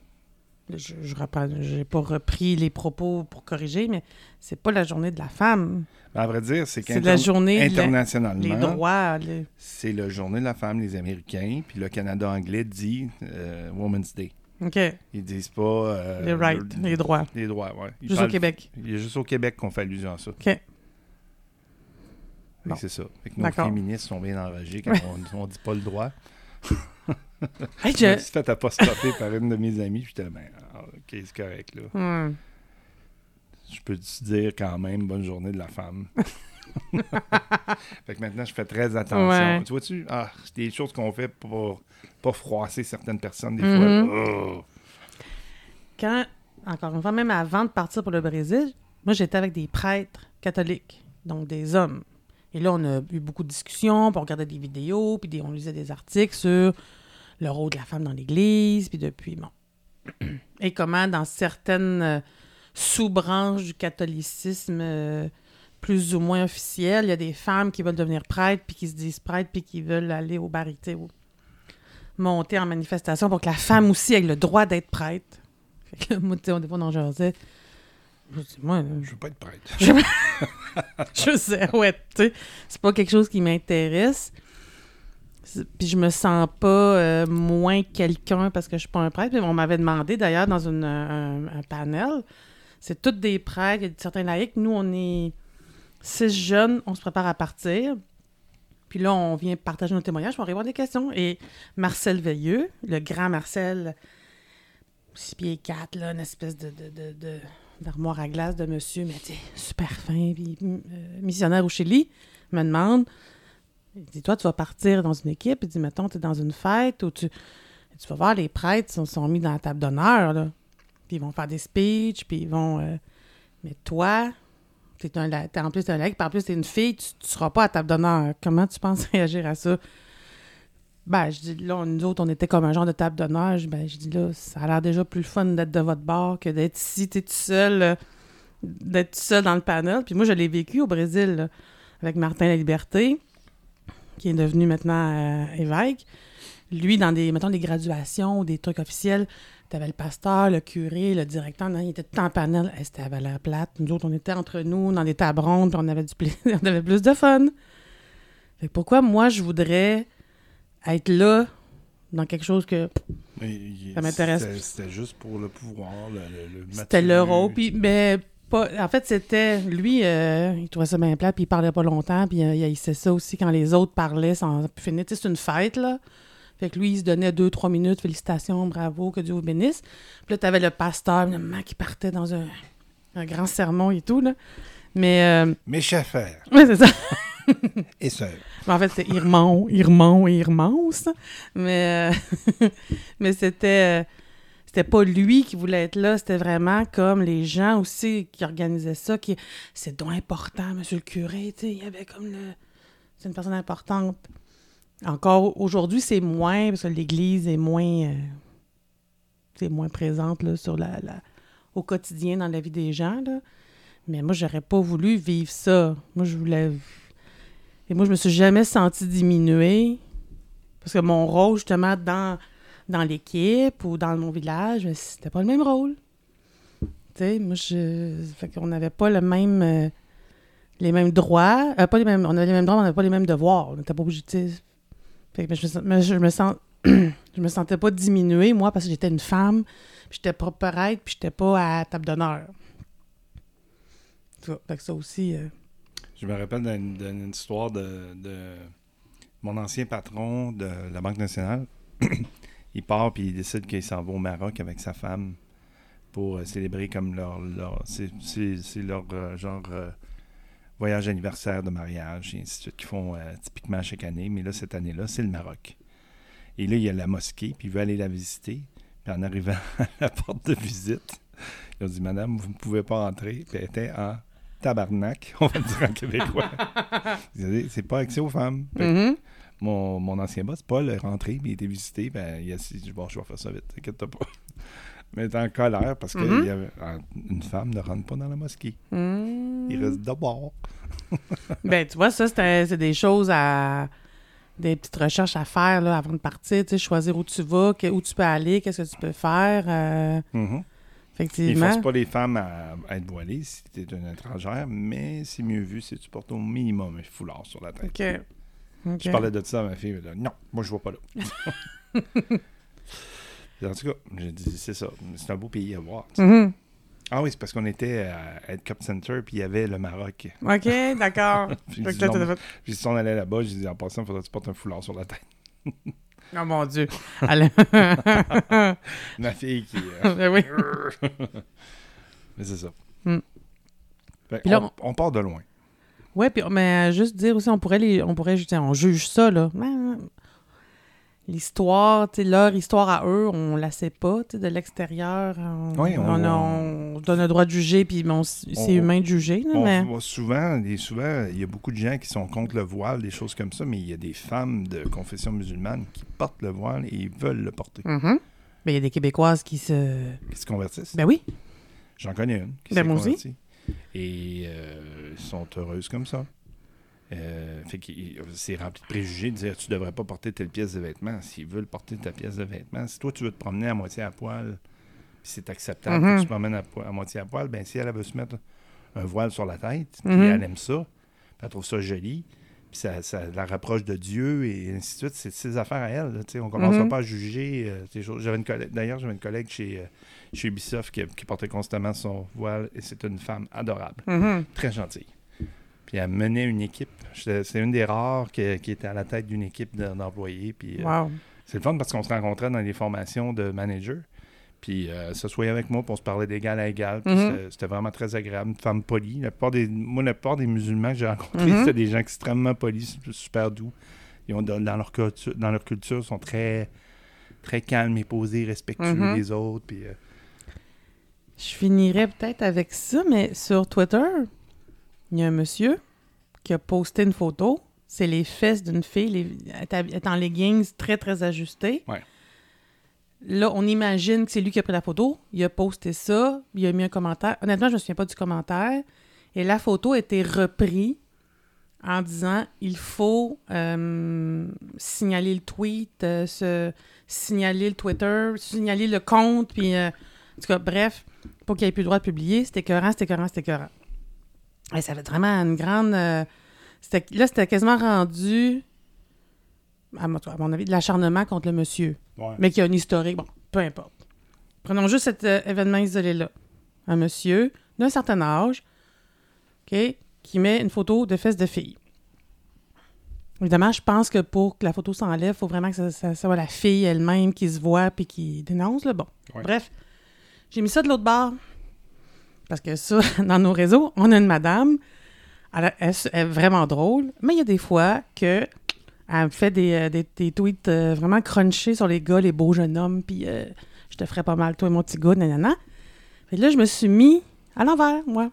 Je j'ai pas repris les propos pour corriger, mais c'est pas la journée de la femme. À vrai dire, c'est C'est la journée internationalement, les droits. les- c'est la journée de la femme, les Américains, puis le Canada anglais dit euh, Women's Day. OK. Ils disent pas... euh, les rights, les droits. Les droits, oui. Juste au Québec. Il y a juste au Québec qu'on fait allusion à ça. OK. Bon. C'est ça. Fait que nos féministes sont bien enragés quand on, on dit pas le droit. Hey, Je me je... suis fait apostropher par une de mes amies, puis j'étais ben, ah, ok, c'est correct, là. Je peux te dire quand même bonne journée de la femme? fait que maintenant, je fais très attention. Ouais. Tu vois-tu? Ah, c'est des choses qu'on fait pour pas froisser certaines personnes, des Mhm. fois. Oh. Quand, encore une fois, même avant de partir pour le Brésil, moi, j'étais avec des prêtres catholiques, donc des hommes. Et là, on a eu beaucoup de discussions, puis on regardait des vidéos, puis on lisait des articles sur le rôle de la femme dans l'Église, puis depuis, bon. Et comment, dans certaines euh, sous-branches du catholicisme euh, plus ou moins officielles, il y a des femmes qui veulent devenir prêtres, puis qui se disent prêtres, puis qui veulent aller au barité, ou monter en manifestation pour que la femme aussi ait le droit d'être prêtre. Fait que on en jasait. Je dis, moi, là, Je veux pas être prêtre. je sais, ouais, tu sais, c'est pas quelque chose qui m'intéresse. Puis je me sens pas euh, moins quelqu'un parce que je suis pas un prêtre. Puis on m'avait demandé d'ailleurs dans une, un, un panel, c'est toutes des prêtres, il y a certains laïcs. Nous, on est six jeunes, on se prépare à partir. Puis là, on vient partager nos témoignages, on va répondre des questions. Et Marcel Veilleux, le grand Marcel, 6 pieds 4, là, une espèce de, de, de- de- d'armoire à glace de monsieur, mais tu super fin, puis euh, missionnaire au Chili, me demande, il dit, toi, tu vas partir dans une équipe, il dit, mettons, tu es dans une fête, où tu, tu vas voir, les prêtres sont, sont mis dans la table d'honneur, là. Puis ils vont faire des speeches, puis ils vont... euh, mais toi, t'es un, t'es- en plus, un puis en plus, t'es une fille, tu, tu seras pas à table d'honneur. Comment tu penses réagir à ça? Ben, je dis, là, nous autres, on était comme un genre de table d'honneur. Ben, je dis, là, ça a l'air déjà plus fun d'être de votre bord que d'être ici, t'es tout seul, euh, d'être tout seul dans le panel. Puis moi, je l'ai vécu au Brésil, avec Martin La Liberté, qui est devenu maintenant euh, évêque. Lui, dans des, mettons, des graduations ou des trucs officiels, t'avais le pasteur, le curé, le directeur, non, il était tout en panel. C'était à valeur plate. Nous autres, on était entre nous, dans des tables rondes, puis on avait du plaisir, on avait plus de fun. Fait pourquoi moi, je voudrais être là dans quelque chose que Ça m'intéresse. C'était, juste pour le pouvoir, le, le, le c'était Mathieu. le rôle. Puis, mais pas, en fait, c'était lui, euh, il trouvait ça bien plat, puis il parlait pas longtemps, puis euh, il haïssait ça aussi quand les autres parlaient sans finir. C'est une fête, là. Fait que lui, il se donnait deux, trois minutes, félicitations, bravo, que Dieu vous bénisse. Puis là, t'avais le pasteur, évidemment, qui partait dans un, un grand sermon et tout, là. Mais, euh, frères ouais, c'est ça. et. Mais en fait, c'est Irmão, Irmão et Irmãos. Mais, euh, mais c'était, euh, c'était pas lui qui voulait être là, c'était vraiment comme les gens aussi qui organisaient ça, qui c'est donc important, monsieur le curé, tu sais, il y avait comme le... C'est une personne importante. Encore aujourd'hui, c'est moins, parce que l'Église est moins... euh, c'est moins présente là, sur la, la- au quotidien dans la vie des gens. Mais moi, j'aurais pas voulu vivre ça. Moi, je voulais et moi, je me suis jamais sentie diminuée. Parce que mon rôle, justement, dans, dans l'équipe ou dans mon village, ben, c'était pas le même rôle. Tu sais, moi, je. N'avait pas le même. euh, les mêmes droits. euh, pas les mêmes. On avait les mêmes droits, mais on n'avait pas les mêmes devoirs. On n'était pas sais. Fait que ben, je me, me sens. je me sentais pas diminuée, moi, parce que j'étais une femme, puis j'étais pas prête, puis j'étais pas à table d'honneur. Fait que ça aussi. euh, Je me rappelle d'une, histoire de, mon ancien patron de la Banque nationale. il part puis il décide qu'il s'en va au Maroc avec sa femme pour euh, célébrer comme leur. leur c'est, leur euh, genre euh, voyage anniversaire de mariage et ainsi de suite qu'ils font typiquement chaque année. Mais là, cette année-là, c'est le Maroc. Et là, il y a la mosquée, puis il veut aller la visiter. Puis en arrivant à la porte de visite, ils ont dit Madame, vous ne pouvez pas entrer. Puis était en tabarnak, on va dire en québécois. C'est pas accès aux femmes. Fait mhm. mon, mon ancien boss, Paul, est rentré, puis il était visité. Ben, il a dit Bon, je vais faire ça vite, t'inquiète pas. Mais il était en colère parce que Mhm. il y avait- ah, une femme ne rentre pas dans la mosquée. Mm. Il reste d'abord. Ben, tu vois, ça, c'est des choses à. des petites recherches à faire là, avant de partir. Tu sais, choisir où tu vas, que- où tu peux aller, qu'est-ce que tu peux faire. euh, Mhm. Il effectivement. force pas les femmes à, à être voilées si tu es une étrangère, mais c'est mieux vu si tu portes au minimum un foulard sur la tête. OK. Je parlais de ça à ma fille, elle dit, non, moi je vais pas là. En tout cas, j'ai dit, c'est ça, c'est un beau pays à voir. Mhm. Ah oui, c'est parce qu'on était à Head Cup Center, puis il y avait le Maroc. OK, d'accord. Puis si on allait là-bas, j'ai dit, en passant, il faudrait que tu portes un foulard sur la tête. Oh mon Dieu. Ma fille qui... euh, Ben oui. Mais c'est ça. Hmm. Fait là, on, on part de loin. Ouais, puis mais euh, juste dire aussi, on pourrait les, on pourrait, juste- on juge ça là. Mais, L'histoire, leur histoire à eux, on la sait pas, de l'extérieur. On, Oui, on- on, a- on donne le droit de juger, puis c'est humain de juger, là, On mais... voit souvent, et souvent, il y a beaucoup de gens qui sont contre le voile, des choses comme ça, mais il y a des femmes de confession musulmane qui portent le voile et veulent le porter, Mhm. Ben, il y a des Québécoises qui se... qui se convertissent. Ben oui. J'en connais une qui Ben, s'est convertie. Et euh, sont heureuses comme ça. Euh, fait c'est rempli de préjugés de dire tu devrais pas porter telle pièce de vêtement. S'ils veulent porter ta pièce de vêtement, si toi tu veux te promener à moitié à poil, c'est acceptable que tu te promènes à, moitié à poil, ben si elle, elle veut se mettre un voile sur la tête, puis Mhm. elle aime ça, puis elle trouve ça joli, puis ça, ça la rapproche de Dieu et ainsi de suite, c'est ses affaires à elle. là, on commence Mhm. pas à juger euh, ces choses. J'avais une collègue, d'ailleurs, j'avais une collègue chez, euh, chez Ubisoft qui, qui portait constamment son voile et c'est une femme adorable très gentille. Puis elle menait une équipe. C'est une des rares qui, qui était à la tête d'une équipe de- d'employés. Puis euh, Wow. c'est le fun parce qu'on se rencontrait dans les formations de manager. Puis euh, ça soyait avec moi, on se parlait d'égal à égal. Mhm. c'était- vraiment très agréable. Une femme polie. La plupart des, moi, la plupart des musulmans que j'ai rencontrés, Mhm. c'était des gens extrêmement polis, su- super doux. Ils ont, dans, leur culture, dans leur culture, ils sont très, très calmes et posés, respectueux Mhm. des autres. Puis, euh, Je finirais peut-être avec ça, mais sur Twitter, il y a un monsieur qui a posté une photo. C'est les fesses d'une fille. les- elle est en leggings très, très ajustées. Ouais. Là, on imagine que c'est lui qui a pris la photo. Il a posté ça. Il a mis un commentaire. Honnêtement, je ne me souviens pas du commentaire. Et la photo a été reprise en disant il faut euh, signaler le tweet, euh, se- signaler le Twitter, signaler le compte, puis euh, en tout cas, bref, pour qu'il ait plus le droit de publier. C'était écœurant, c'était écœurant, c'était écœurant. Et ça fait vraiment une grande... euh, là, c'était quasiment rendu, à mon, à mon avis, de l'acharnement contre le monsieur. ouais. Mais qui a un historique, bon, peu importe. Prenons juste cet euh, événement isolé-là. Un monsieur d'un certain âge, OK, qui met une photo de fesses de fille. Évidemment, je pense que pour que la photo s'enlève, il faut vraiment que ça, ça- ça soit la fille elle-même qui se voit puis qui dénonce. Là. Bon, Ouais. bref. J'ai mis ça de l'autre bord. Parce que ça, dans nos réseaux, on a une madame. Elle, est vraiment drôle. Mais il y a des fois que elle fait des, euh, des- des tweets euh, vraiment crunchés sur les gars, les beaux jeunes hommes, puis euh, je te ferais pas mal, toi et mon petit gars, nanana. Que là, je me suis mis à l'envers, moi.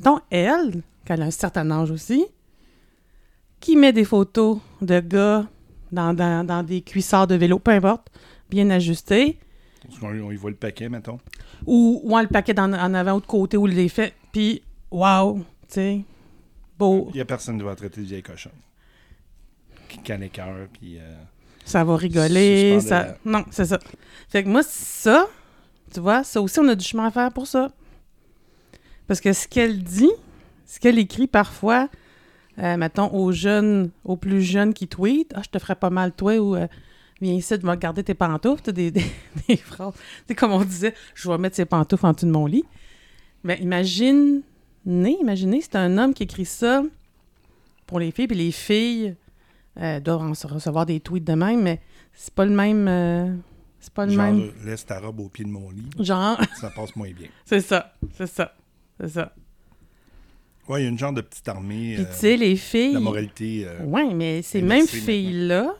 Donc, elle, quand elle a un certain âge aussi, qui met des photos de gars dans, dans- dans des cuissards de vélo, peu importe, bien ajustés, on y voit le paquet, mettons. Ou, ou en le paquet en, en avant ou de côté, ou les fait, puis wow, tu sais, beau, Il n'y a personne qui va traiter de vieille cochonne. Qui canne les cœurs, puis... euh, ça va rigoler, ça... Non, c'est ça. Fait que moi, ça, tu vois, ça aussi, on a du chemin à faire pour ça. Parce que ce qu'elle dit, ce qu'elle écrit parfois, euh, mettons, aux jeunes, aux plus jeunes qui tweetent, « Ah, je te ferais pas mal, toi », ou euh, Viens ici, tu vas garder tes pantoufles », tu sais, des, des, des phrases. Sais, comme on disait, « Je vais mettre ses pantoufles en dessous de mon lit ». Mais imagine, imaginez, c'est un homme qui écrit ça pour les filles, puis les filles euh, doivent en recevoir des tweets de même, mais c'est pas le même... euh, c'est pas le genre, même... euh, laisse ta robe au pied de mon lit, Genre, ça passe moins bien. c'est ça, c'est ça, c'est ça. Ouais, il y a une genre de petite armée. Puis euh, tu sais, les filles... la moralité. euh, Oui, mais ces mêmes filles-là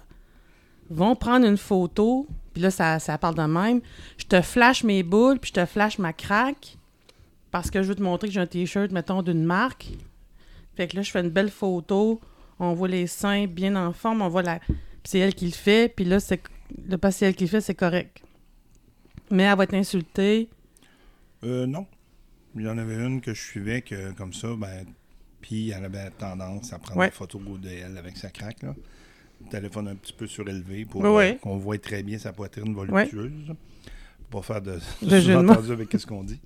vont prendre une photo, puis là, ça, ça parle de même. Je te flash mes boules, puis je te flash ma craque, parce que je veux te montrer que j'ai un T-shirt, mettons, d'une marque. Fait que là, je fais une belle photo, on voit les seins bien en forme, on voit la... Puis c'est elle qui le fait, puis là, c'est... Que c'est elle qui le fait, c'est correct. Mais elle va être insultée. euh, non. Il y en avait une que je suivais, que comme ça, ben, puis elle avait tendance à prendre Ouais. des photos d'elle avec sa craque, là. Téléphone un petit peu surélevé pour euh, qu'on voit très bien sa poitrine voluptueuse. Pour pas faire de, De sous-entendu avec ce qu'on dit.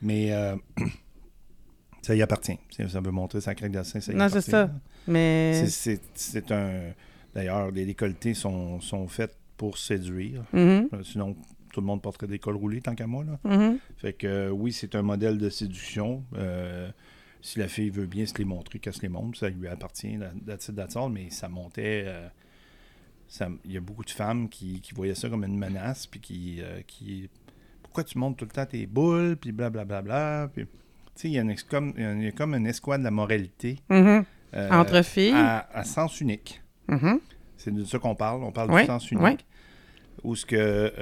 Mais euh, ça y appartient. Ça veut montrer sa craque de sein, ça y Non, c'est ça. Mais... C'est- un. D'ailleurs, les décolletés sont, sont faits pour séduire. Mhm, Euh, Sinon, tout le monde porterait des cols roulés tant qu'à moi. Là. mhm. Fait que oui, c'est un modèle de séduction. Si la fille veut bien se les montrer, qu'elle se les montre, ça lui appartient, la- that's it, that's all, mais ça montait. euh, ça- Il y a beaucoup de femmes qui, qui voyaient ça comme une menace, puis qui, euh, qui. Pourquoi tu montres tout le temps tes boules, puis blablabla. Puis sais, il y, a une comme, il y a comme une escouade de la moralité. Mhm. euh, Entre filles. à, à sens unique. Mhm. C'est de ça qu'on parle. On parle Ouais, du sens unique. ouais. Où ce que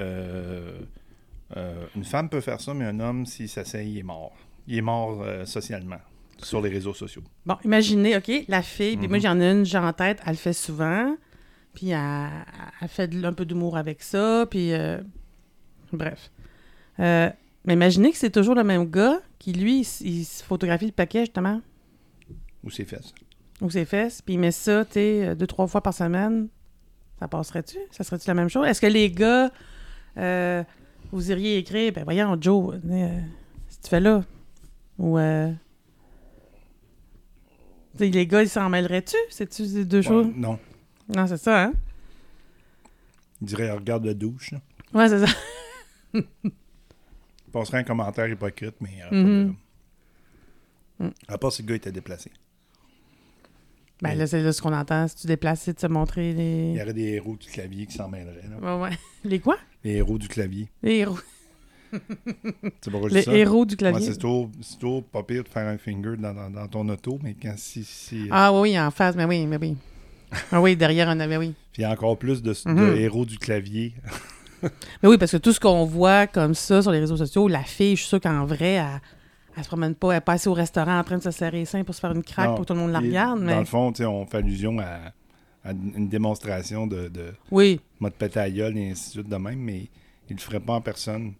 une femme peut faire ça, mais un homme, s'il s'essaye, il est mort. Il est mort socialement sur les réseaux sociaux. Bon, imaginez, OK, la fille, puis moi Mhm. j'en ai une, j'ai en tête, elle le fait souvent, puis elle, elle fait un peu d'humour avec ça, puis euh, bref. Euh, mais imaginez que c'est toujours le même gars qui, lui, il, s- il se photographie le paquet, justement, Ou ses fesses. ou ses fesses, puis il met ça, tu sais, euh, deux, trois fois par semaine. Ça passerait-tu? Ça serait-tu la même chose? Est-ce que les gars, euh, vous iriez écrire, ben voyons, Joe, euh, si tu fais là, ou... Les gars, ils s'en mêleraient-tu? C'est-tu ces deux choses? Non. Non, c'est ça, hein? Il dirait regarde de douche. là. Ouais, c'est ça. Il passerait un commentaire hypocrite, mais. euh, Mhm. pas de- À part si le gars était déplacé. Ben Mais- là, c'est là ce qu'on entend. Si tu déplaces, de se montrer Il les... y aurait des héros du clavier qui s'en mêleraient. là. Ouais, ouais. Les quoi? Les héros du clavier. Les héros. C'est pourquoi je dis Les ça? héros du Ouais, clavier. c'est toujours, pas pire de faire un finger dans, dans- dans ton auto, mais quand si. si ah oui, en face, mais oui, mais oui. Ah oui, derrière un... Mais oui. Puis il y a encore plus de, de Mhm. héros du clavier. Mais oui, parce que tout ce qu'on voit comme ça sur les réseaux sociaux, la fille, je suis sûre qu'en vrai, elle, elle se promène pas, elle est pas assise au restaurant en train de se serrer les seins pour se faire une craque Non, pour que tout le monde la regarde, Dans mais... le fond, tu on fait allusion à, à une démonstration de, de Oui, mode gueule et ainsi de suite de même, mais il le ferait pas en personne.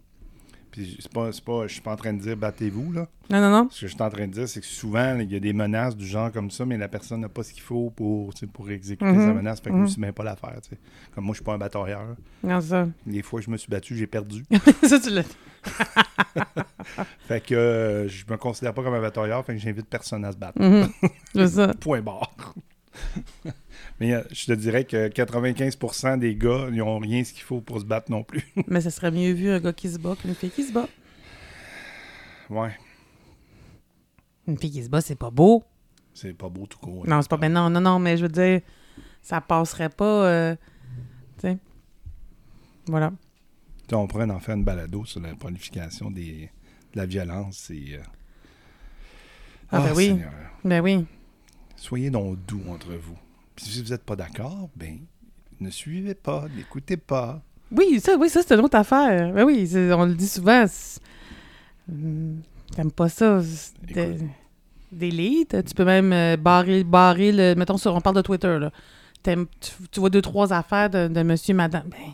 Puis c'est pas, c'est pas, je suis pas en train de dire battez-vous, là. non, non, non. Ce que je suis en train de dire, c'est que souvent, il y a des menaces du genre comme ça, mais la personne n'a pas ce qu'il faut pour, pour exécuter Mhm. sa menace. Fait que je Mhm. me suis même pas l'affaire, tu sais. Comme moi, je suis pas un batailleur. Non, ça. Les fois que je me suis battu, j'ai perdu. ça, tu l'as fait que euh, je me considère pas comme un batailleur, fait que j'invite personne à se battre. Mhm. C'est ça. Point barre. Mais euh, je te dirais que 95% des gars, ils ont rien ce qu'il faut pour se battre non plus. Mais ça serait mieux vu un gars qui se bat qu'une fille qui se bat. ouais, Une fille qui se bat, c'est pas beau. c'est pas beau tout court. Non, c'est pas. Ben non, non, non, mais je veux dire, ça passerait pas. euh, tu sais. Voilà. Tu sais, On pourrait en faire une balado sur la planification des, de la violence. Et, euh, Ah, ben oui. Seigneur. Ben oui. Soyez donc doux entre vous. Puis si vous n'êtes pas d'accord, ben, ne suivez pas, n'écoutez pas. Oui, ça, oui, ça, c'est une autre affaire. Ben oui, on le dit souvent. T'aimes pas ça? c'est Écoute. de- Delete. Tu peux même euh, barrer, barrer le. Mettons, sur, on parle de Twitter, là. Tu, tu vois deux, trois affaires de, de monsieur, madame. Ben,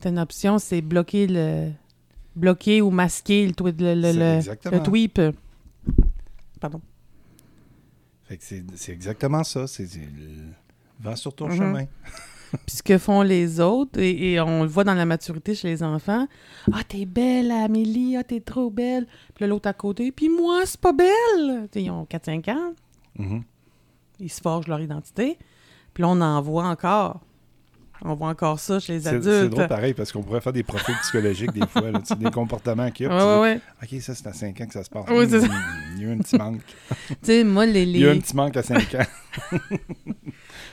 t'as une option, c'est bloquer le. Bloquer ou masquer le, tweet, le, le, tweet. Pardon. Fait que c'est c'est exactement ça. C'est vent sur ton Mhm. chemin. Puis ce que font les autres, et, et on le voit dans la maturité chez les enfants. Ah, t'es belle, Amélie, ah, t'es trop belle. Puis là, l'autre à côté, puis moi, c'est pas belle. Ils ont 4-5 ans, Mhm. ils se forgent leur identité. Puis là, on en voit encore. On voit encore ça chez les C'est c'est adultes. drôle pareil parce qu'on pourrait faire des profils psychologiques des fois. là, des comportements qu'il y Ouais, a. ouais, ouais. dis, OK, ça, c'est à 5 ans que ça se passe. Oui, c'est ça. Hmm, Il y a eu un petit manque. Tu sais, moi, les, Il y a eu un les- petit manque à 5 ans.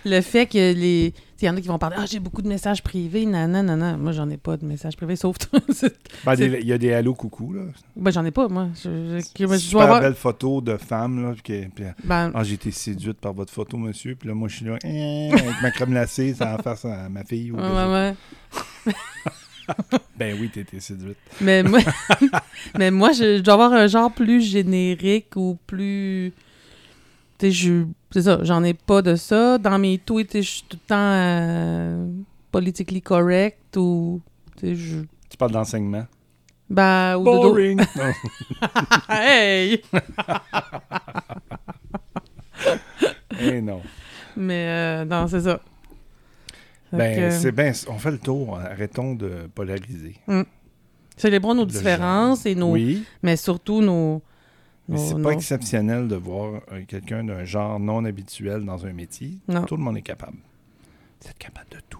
le fait que les. Il y en a qui vont parler Ah, j'ai beaucoup de messages privés. Non, non, non, non. Moi, j'en ai pas de messages privés, sauf toi. Ben, Il y a des allô coucou. Là. ben, j'en ai pas, moi. Je, je- je Super avoir. belle photo de femme. Là, puis, puis, Ben, ah, j'ai été séduite par votre photo, monsieur. Puis là, moi, je suis là, eh, avec ma crème glacée, ça va faire ça à ma fille. ou ouais. Ben oui, été séduite. Mais moi, mais moi je, je dois avoir un genre plus générique ou plus. Je. C'est ça, j'en ai pas de ça. Dans mes tweets, je suis tout le temps euh, politically correct ou. Tu sais, je. Tu parles d'enseignement. Ben, ou de. Boring! Non. hey! Eh non. Mais euh, non, c'est ça. Ben, c'est bien. On fait le tour. Arrêtons de polariser. Célébrons nos Le différences et nos. Oui, Mais surtout nos. Mais c'est pas exceptionnel de voir euh, quelqu'un d'un genre non habituel dans un métier. Non. Tout le monde est capable. Vous êtes capable de tout.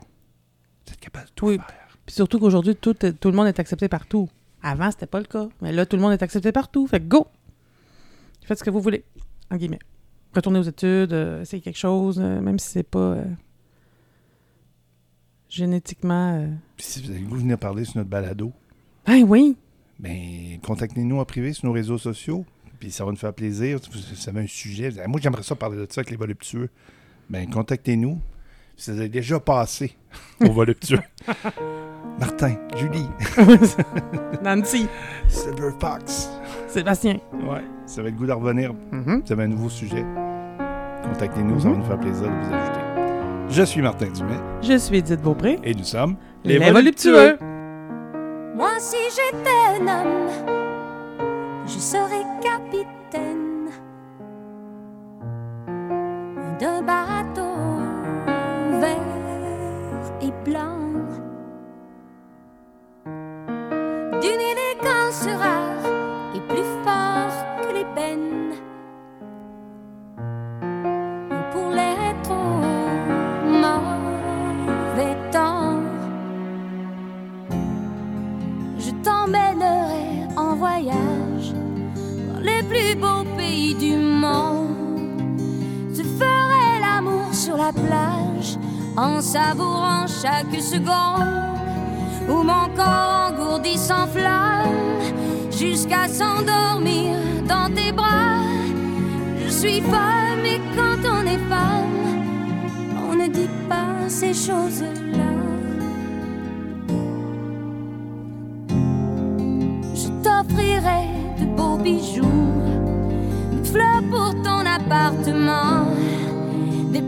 Vous êtes capable de tout Oui. faire. Puis surtout qu'aujourd'hui, tout, tout le monde est accepté partout. Avant, c'était pas le cas. Mais là, tout le monde est accepté partout. Fait que go! Faites ce que vous voulez, en guillemets. Retournez aux études, euh, essayez quelque chose, euh, même si c'est pas euh, génétiquement... Puis si vous allez vous venir parler sur notre balado, Ah oui! ben, contactez-nous en privé sur nos réseaux sociaux. Puis ça va nous faire plaisir. Si vous avez un sujet, vous dites, moi j'aimerais ça parler de ça avec les voluptueux, ben contactez-nous. Si vous avez déjà passé au voluptueux. Martin, Julie, Nancy, Silver Fox. Sébastien. Ouais, ça va être le goût de revenir. Mhm. Vous avez un nouveau sujet. Contactez-nous, ça va nous faire plaisir de vous ajouter. Je suis Martin Dumais Je suis Edith Beaupré. et nous sommes Les, voluptueux. Moi, si j'étais un homme, je serais capitaine d'un bateau vert et blanc, d'une élégance rare beaux pays du monde. Je ferai l'amour sur la plage en savourant chaque seconde où mon corps engourdi s'enflamme jusqu'à s'endormir dans tes bras. Je suis femme et quand on est femme, on ne dit pas ces choses-là. Je t'offrirai bijoux, des fleurs pour ton appartement, des